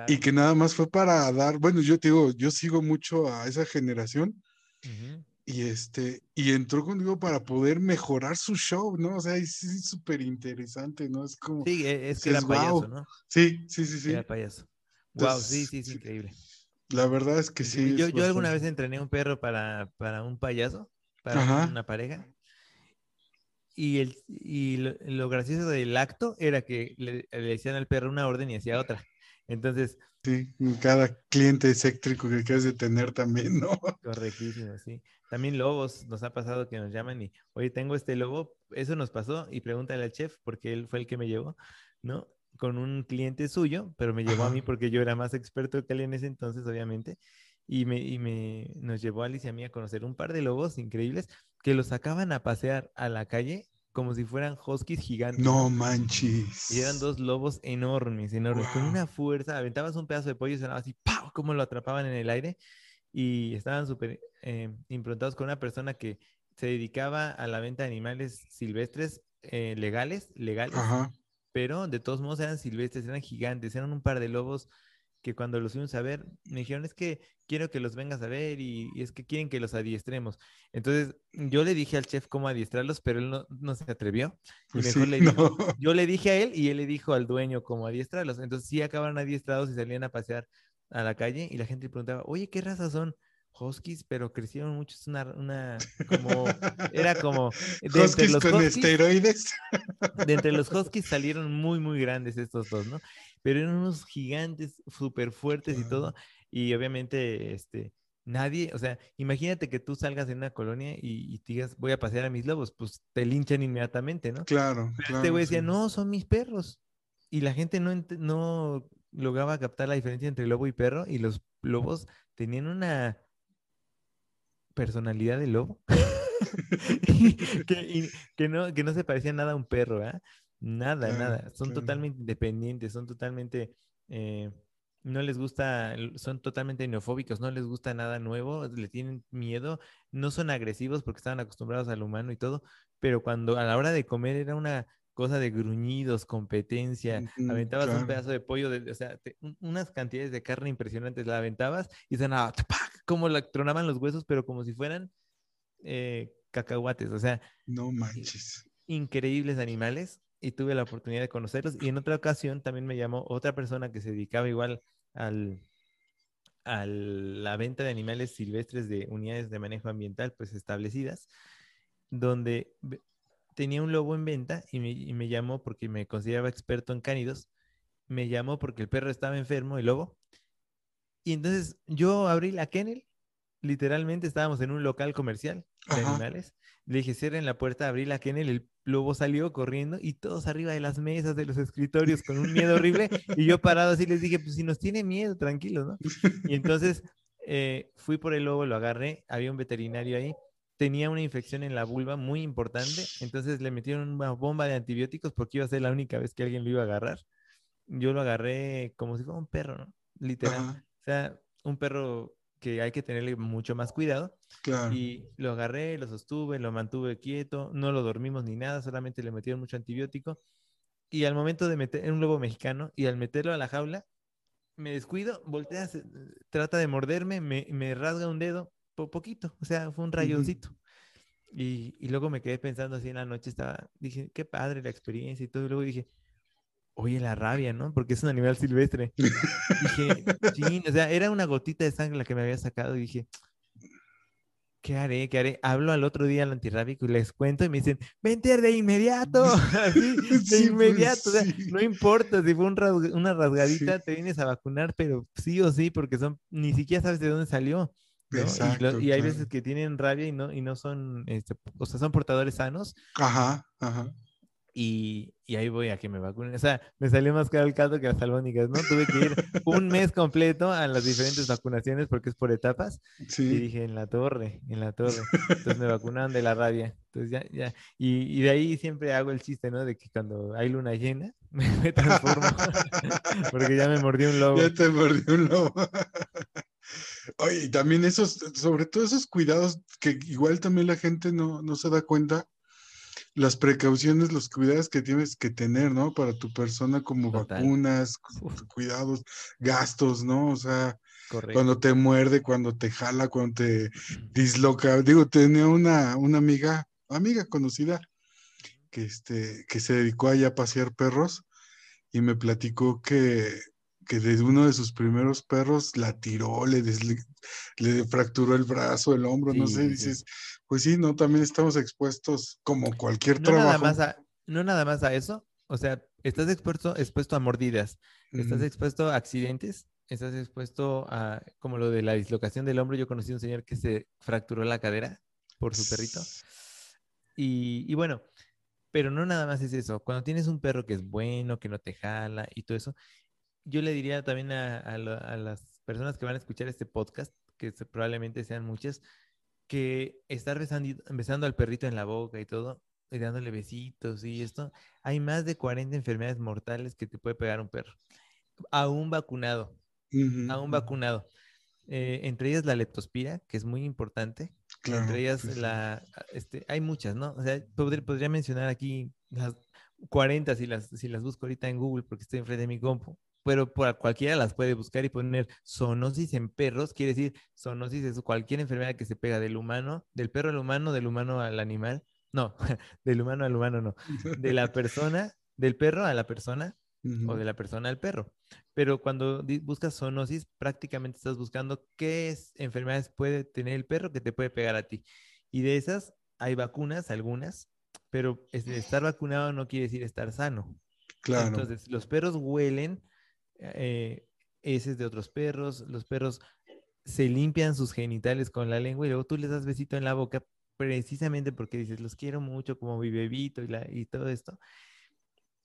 Y que nada más fue para dar, bueno, yo te digo, yo sigo mucho a esa generación. Y este, y entró conmigo para poder mejorar su show, ¿no? O sea, es súper interesante, ¿no? Es como. Sí, e, es que era payaso, ¿no? Sí, sí, sí, sí. Era payaso. wow, sí, sí, es increíble. La verdad es que sí. Yo, yo alguna vez entrené un perro para, para un payaso para una pareja. Y, el, y lo, gracioso del acto era que le, decían al perro una orden y hacía otra. Entonces. Sí, cada cliente excéntrico que quieres de tener también, ¿no? Correctísimo, sí. También lobos, nos ha pasado que nos llaman y, oye, tengo este lobo, eso nos pasó, y pregúntale al chef, porque él fue el que me llevó, ¿no? Con un cliente suyo, pero me llevó a mí porque yo era más experto que él en ese entonces, obviamente y, me, y me, nos llevó a Alicia y a mí a conocer un par de lobos increíbles que los sacaban a pasear a la calle como si fueran huskies gigantes. No manches. Y eran dos lobos enormes, enormes, con una fuerza. Aventabas un pedazo de pollo y sonaba así, ¡pau! Como lo atrapaban en el aire. Y estaban súper eh, improntados con una persona que se dedicaba a la venta de animales silvestres eh, legales, legales, pero de todos modos eran silvestres, eran gigantes, eran un par de lobos que cuando los fuimos a ver, me dijeron, es que quiero que los vengas a ver y, es que quieren que los adiestremos. Entonces, yo le dije al chef cómo adiestrarlos, pero él no, se atrevió. Pues mejor le yo le dije a él y él le dijo al dueño cómo adiestrarlos. Entonces, sí acabaron adiestrados y salían a pasear a la calle y la gente le preguntaba, oye, ¿qué raza son? Huskies, pero crecieron mucho. Es una, una como, era como. huskies con esteroides. De entre los Huskies salieron muy, muy grandes estos dos, ¿no? Pero eran unos gigantes súper fuertes y todo. Y obviamente, este, nadie, o sea, imagínate que tú salgas en una colonia y, digas, voy a pasear a mis lobos, pues te linchan inmediatamente, ¿no? Claro. este güey decía, no, son mis perros. Y la gente no, no lograba captar la diferencia entre lobo y perro, y los lobos tenían una personalidad de lobo. que, no, que no se parecía nada a un perro, ¿ah? Nada, nada. Son totalmente independientes, son totalmente... Eh, no les gusta, son totalmente neofóbicos, no les gusta nada nuevo, le tienen miedo, no son agresivos porque estaban acostumbrados al humano y todo, pero cuando a la hora de comer era una cosa de gruñidos, competencia, aventabas un pedazo de pollo, de, o sea, unas cantidades de carne impresionantes, la aventabas y sonaba, como la tronaban los huesos, pero como si fueran eh, cacahuates, o sea. No manches. Increíbles animales y tuve la oportunidad de conocerlos. Y en otra ocasión también me llamó otra persona que se dedicaba igual al, a la venta de animales silvestres de unidades de manejo ambiental pues establecidas, donde tenía un lobo en venta y me, y me llamó porque me consideraba experto en cánidos. Me llamó porque el perro estaba enfermo, el lobo. Y entonces yo abrí la kennel, literalmente estábamos en un local comercial de animales. Le dije, cierren la puerta, abrí la kennel, el lobo salió corriendo y todos arriba de las mesas, de los escritorios, con un miedo horrible. y yo parado así les dije, pues si nos tiene miedo, tranquilo, ¿no? Y entonces eh, fui por el lobo, lo agarré, había un veterinario ahí, tenía una infección en la vulva muy importante, entonces le metieron una bomba de antibióticos porque iba a ser la única vez que alguien lo iba a agarrar. Yo lo agarré como si fuera un perro, ¿no? Literal. O sea, un perro que hay que tenerle mucho más cuidado. Y lo agarré, lo sostuve, lo mantuve quieto, no lo dormimos ni nada, solamente le metieron mucho antibiótico. Y al momento de meter, un lobo mexicano, y al meterlo a la jaula, me descuido, voltea, trata de morderme, me, me rasga un dedo, poquito, o sea, fue un rayoncito. y, y, luego me quedé pensando así en la noche, estaba, dije, qué padre la experiencia y todo, y luego dije, oye, la rabia, ¿no? Porque es un animal silvestre. dije, sí, o sea, era una gotita de sangre la que me había sacado y dije, ¿qué haré? ¿Qué haré? Hablo al otro día al antirrábico y les cuento y me dicen, vente de inmediato, así, de pues inmediato, o sea, no importa si fue una rasgadita, te vienes a vacunar, pero sí o sí, porque son, ni siquiera sabes de dónde salió. ¿no? y, hay veces que tienen rabia y no, y no son, este, o sea, son portadores sanos. Ajá, ajá. Y, y, ahí voy a que me vacunen. O sea, me salió más caro el caldo que las albónicas, ¿no? Tuve que ir un mes completo a las diferentes vacunaciones porque es por etapas. Sí. Y dije, en la torre, en la torre. Entonces me vacunaron de la rabia. Entonces ya, ya. Y, y de ahí siempre hago el chiste, ¿no? De que cuando hay luna llena, me, transformo. porque ya me mordió un lobo. Ya te mordió un lobo. Oye, y también esos, sobre todo esos cuidados que igual también la gente no, no se da cuenta las precauciones, los cuidados que tienes que tener, ¿no? Para tu persona, como vacunas, cuidados, gastos, ¿no? O sea, cuando te muerde, cuando te jala, cuando te disloca. Digo, tenía una, una amiga, amiga conocida, que, este, que se dedicó allá a pasear perros y me platicó que, que de uno de sus primeros perros la tiró, le, le fracturó el brazo, el hombro, no sé, dices, pues sí, no, también estamos expuestos como cualquier no trabajo. Nada más a, no nada más a eso, o sea, estás expuesto, expuesto a mordidas, estás expuesto a accidentes, estás expuesto a, como lo de la dislocación del hombro, yo conocí a un señor que se fracturó la cadera por su perrito. Y, y bueno, pero no nada más es eso. Cuando tienes un perro que es bueno, que no te jala y todo eso, yo le diría también a, a, a las personas que van a escuchar este podcast, que probablemente sean muchas, que estar besando, al perrito en la boca y todo, y dándole besitos y esto, hay más de 40 enfermedades mortales que te puede pegar un perro. Aún vacunado, aún vacunado. Eh, entre ellas la leptospira, que es muy importante. entre ellas la, este, hay muchas, ¿no? O sea, podría, mencionar aquí las 40 si las, si las busco ahorita en Google porque estoy enfrente de mi compu, pero por cualquiera las puede buscar y poner zoonosis en perros, quiere decir zoonosis es cualquier enfermedad que se pega del humano, del perro al humano, del humano al animal, no, del humano al humano no, de la persona, del perro a la persona o de la persona al perro. Pero cuando buscas zoonosis, prácticamente estás buscando qué enfermedades puede tener el perro que te puede pegar a ti. Y de esas hay vacunas, algunas, pero estar vacunado no quiere decir estar sano. Claro. Entonces, los perros huelen eh, heces de otros perros, los perros se limpian sus genitales con la lengua y luego tú les das besito en la boca precisamente porque dices, los quiero mucho como mi bebito y, la, y todo esto.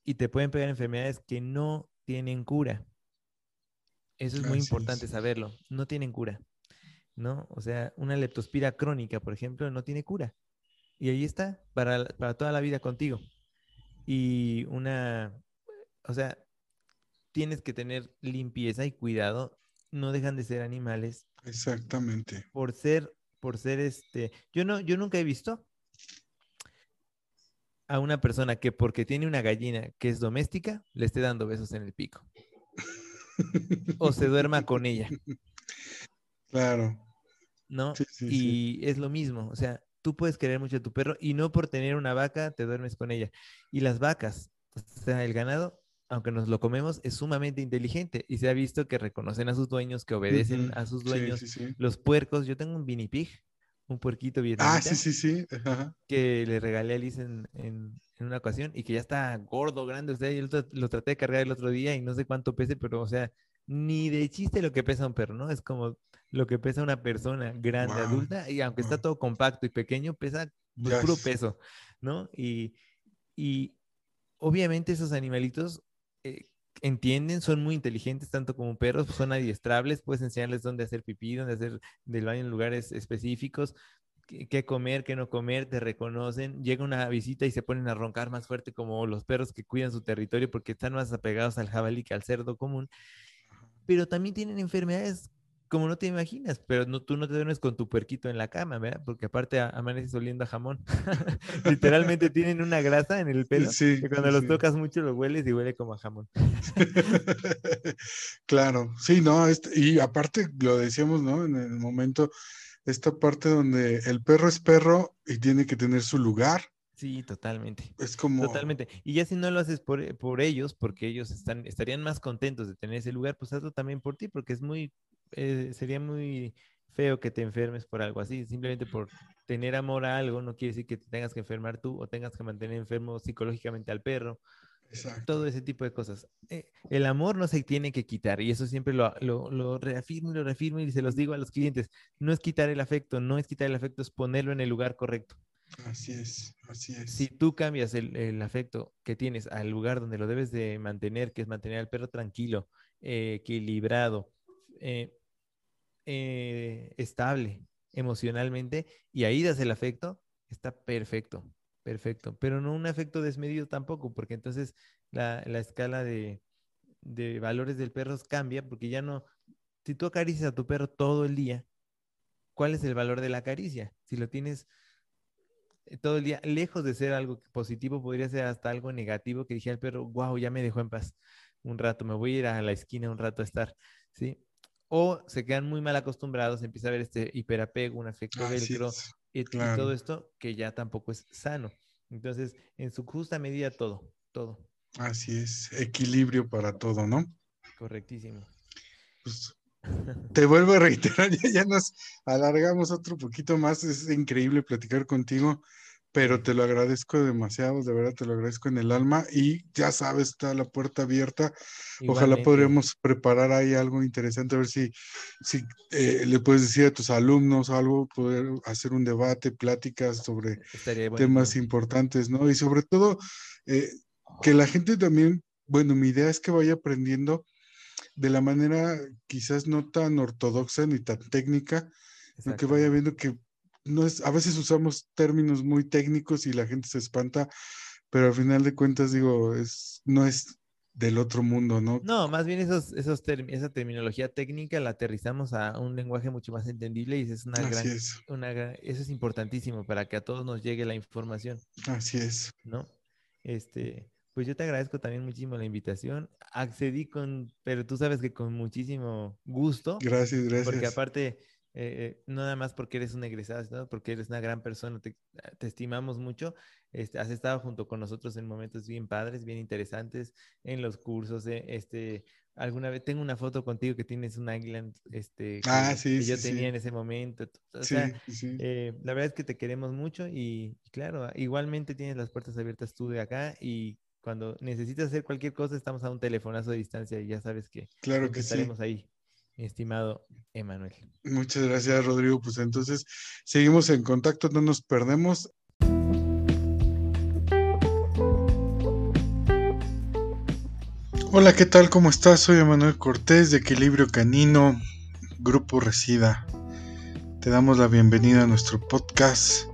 Y te pueden pegar enfermedades que no tienen cura. Eso es muy importante saberlo. No tienen cura. ¿No? O sea, una leptospira crónica, por ejemplo, no tiene cura. Y ahí está, para, para toda la vida contigo. Y una, o sea, tienes que tener limpieza y cuidado. No dejan de ser animales. Exactamente. Por ser, por ser este, yo no, yo nunca he visto a una persona que porque tiene una gallina que es doméstica, le esté dando besos en el pico. o se duerma con ella. Claro. ¿No? y es lo mismo, o sea, tú puedes querer mucho a tu perro y no por tener una vaca te duermes con ella. Y las vacas, o sea, el ganado, aunque nos lo comemos, es sumamente inteligente y se ha visto que reconocen a sus dueños, que obedecen a sus dueños. Los puercos, yo tengo un vinipig un puerquito vietnamita. Ah, sí, sí, sí. Que le regalé a Liz en, una ocasión y que ya está gordo, grande. O sea, yo lo, traté de cargar el otro día y no sé cuánto pese, pero, o sea, ni de chiste lo que pesa un perro, ¿no? Es como lo que pesa una persona grande, adulta, y aunque está todo compacto y pequeño, pesa pues, puro peso, ¿no? Y, y obviamente esos animalitos eh, entienden, son muy inteligentes, tanto como perros, son adiestrables, puedes enseñarles dónde hacer pipí, dónde hacer del baño en lugares específicos, qué comer, qué no comer, te reconocen, llega una visita y se ponen a roncar más fuerte como los perros que cuidan su territorio porque están más apegados al jabalí que al cerdo común, pero también tienen enfermedades como no te imaginas, pero no, tú no te duermes con tu puerquito en la cama, ¿verdad? Porque aparte amaneces oliendo a jamón. Literalmente tienen una grasa en el pelo que cuando los tocas mucho lo hueles y huele como a jamón. claro, sí, no, este, y aparte lo decíamos, ¿no? En el momento, esta parte donde el perro es perro y tiene que tener su lugar. Sí, totalmente. Es como. Totalmente. Y ya si no lo haces por, por ellos, porque ellos están, estarían más contentos de tener ese lugar, pues hazlo también por ti, porque es muy eh, sería muy feo que te enfermes por algo así. Simplemente por tener amor a algo no quiere decir que te tengas que enfermar tú o tengas que mantener enfermo psicológicamente al perro. Todo ese tipo de cosas. Eh, el amor no se tiene que quitar y eso siempre lo, lo, lo, reafirmo y lo reafirmo y se los digo a los clientes. No es quitar el afecto, no es quitar el afecto, es ponerlo en el lugar correcto. Así es, así es. Si tú cambias el, el afecto que tienes al lugar donde lo debes de mantener, que es mantener al perro tranquilo, eh, equilibrado, eh, eh, estable emocionalmente y ahí das el afecto, está perfecto, perfecto. Pero no un afecto desmedido tampoco, porque entonces la, escala de, valores del perro cambia, porque ya no, si tú acaricias a tu perro todo el día, ¿cuál es el valor de la caricia? Si lo tienes eh, todo el día, lejos de ser algo positivo, podría ser hasta algo negativo que dije al perro, wow, ya me dejó en paz un rato, me voy a ir a la esquina un rato a estar, ¿sí? O se quedan muy mal acostumbrados, empieza a haber este hiperapego, un afecto velcro y, todo esto que ya tampoco es sano. Entonces, en su justa medida, todo, todo. Así es, equilibrio para todo, ¿no? Correctísimo. Pues, te vuelvo a reiterar, ya nos alargamos otro poquito más, es increíble platicar contigo pero te lo agradezco demasiado, de verdad te lo agradezco en el alma y ya sabes, está la puerta abierta. Ojalá podríamos preparar ahí algo interesante, a ver si, si eh, le puedes decir a tus alumnos algo, poder hacer un debate, pláticas sobre temas importantes, ¿no? Y sobre todo, eh, que la gente también, bueno, mi idea es que vaya aprendiendo de la manera quizás no tan ortodoxa ni tan técnica, sino que vaya viendo que no es, a veces usamos términos muy técnicos y la gente se espanta, pero al final de cuentas digo, es, no es del otro mundo, ¿no? No, más bien esos, esos esa terminología técnica la aterrizamos a un lenguaje mucho más entendible y es una gran, Una eso es importantísimo para que a todos nos llegue la información. Así es. ¿No? este, pues yo te agradezco también muchísimo la invitación. Accedí con, pero tú sabes que con muchísimo gusto. Gracias, gracias. Porque aparte, eh, no nada más porque eres un egresado, sino porque eres una gran persona, te, estimamos mucho. Este, has estado junto con nosotros en momentos bien padres, bien interesantes, en los cursos, eh, este, alguna vez tengo una foto contigo que tienes un águila este, ah, que, yo tenía en ese momento. O sea, eh, la verdad es que te queremos mucho y, claro, igualmente tienes las puertas abiertas tú de acá y cuando necesitas hacer cualquier cosa estamos a un telefonazo de distancia y ya sabes que, claro que estaremos ahí, mi estimado Emanuel. Muchas gracias, Rodrigo. Pues entonces seguimos en contacto, no nos perdemos. Hola, ¿qué tal? ¿Cómo estás? Soy Emanuel Cortés de Equilibrio Canino, Grupo Resida. Te damos la bienvenida a nuestro podcast,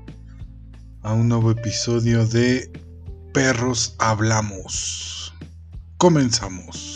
a un nuevo episodio de Perros Hablamos. Comenzamos.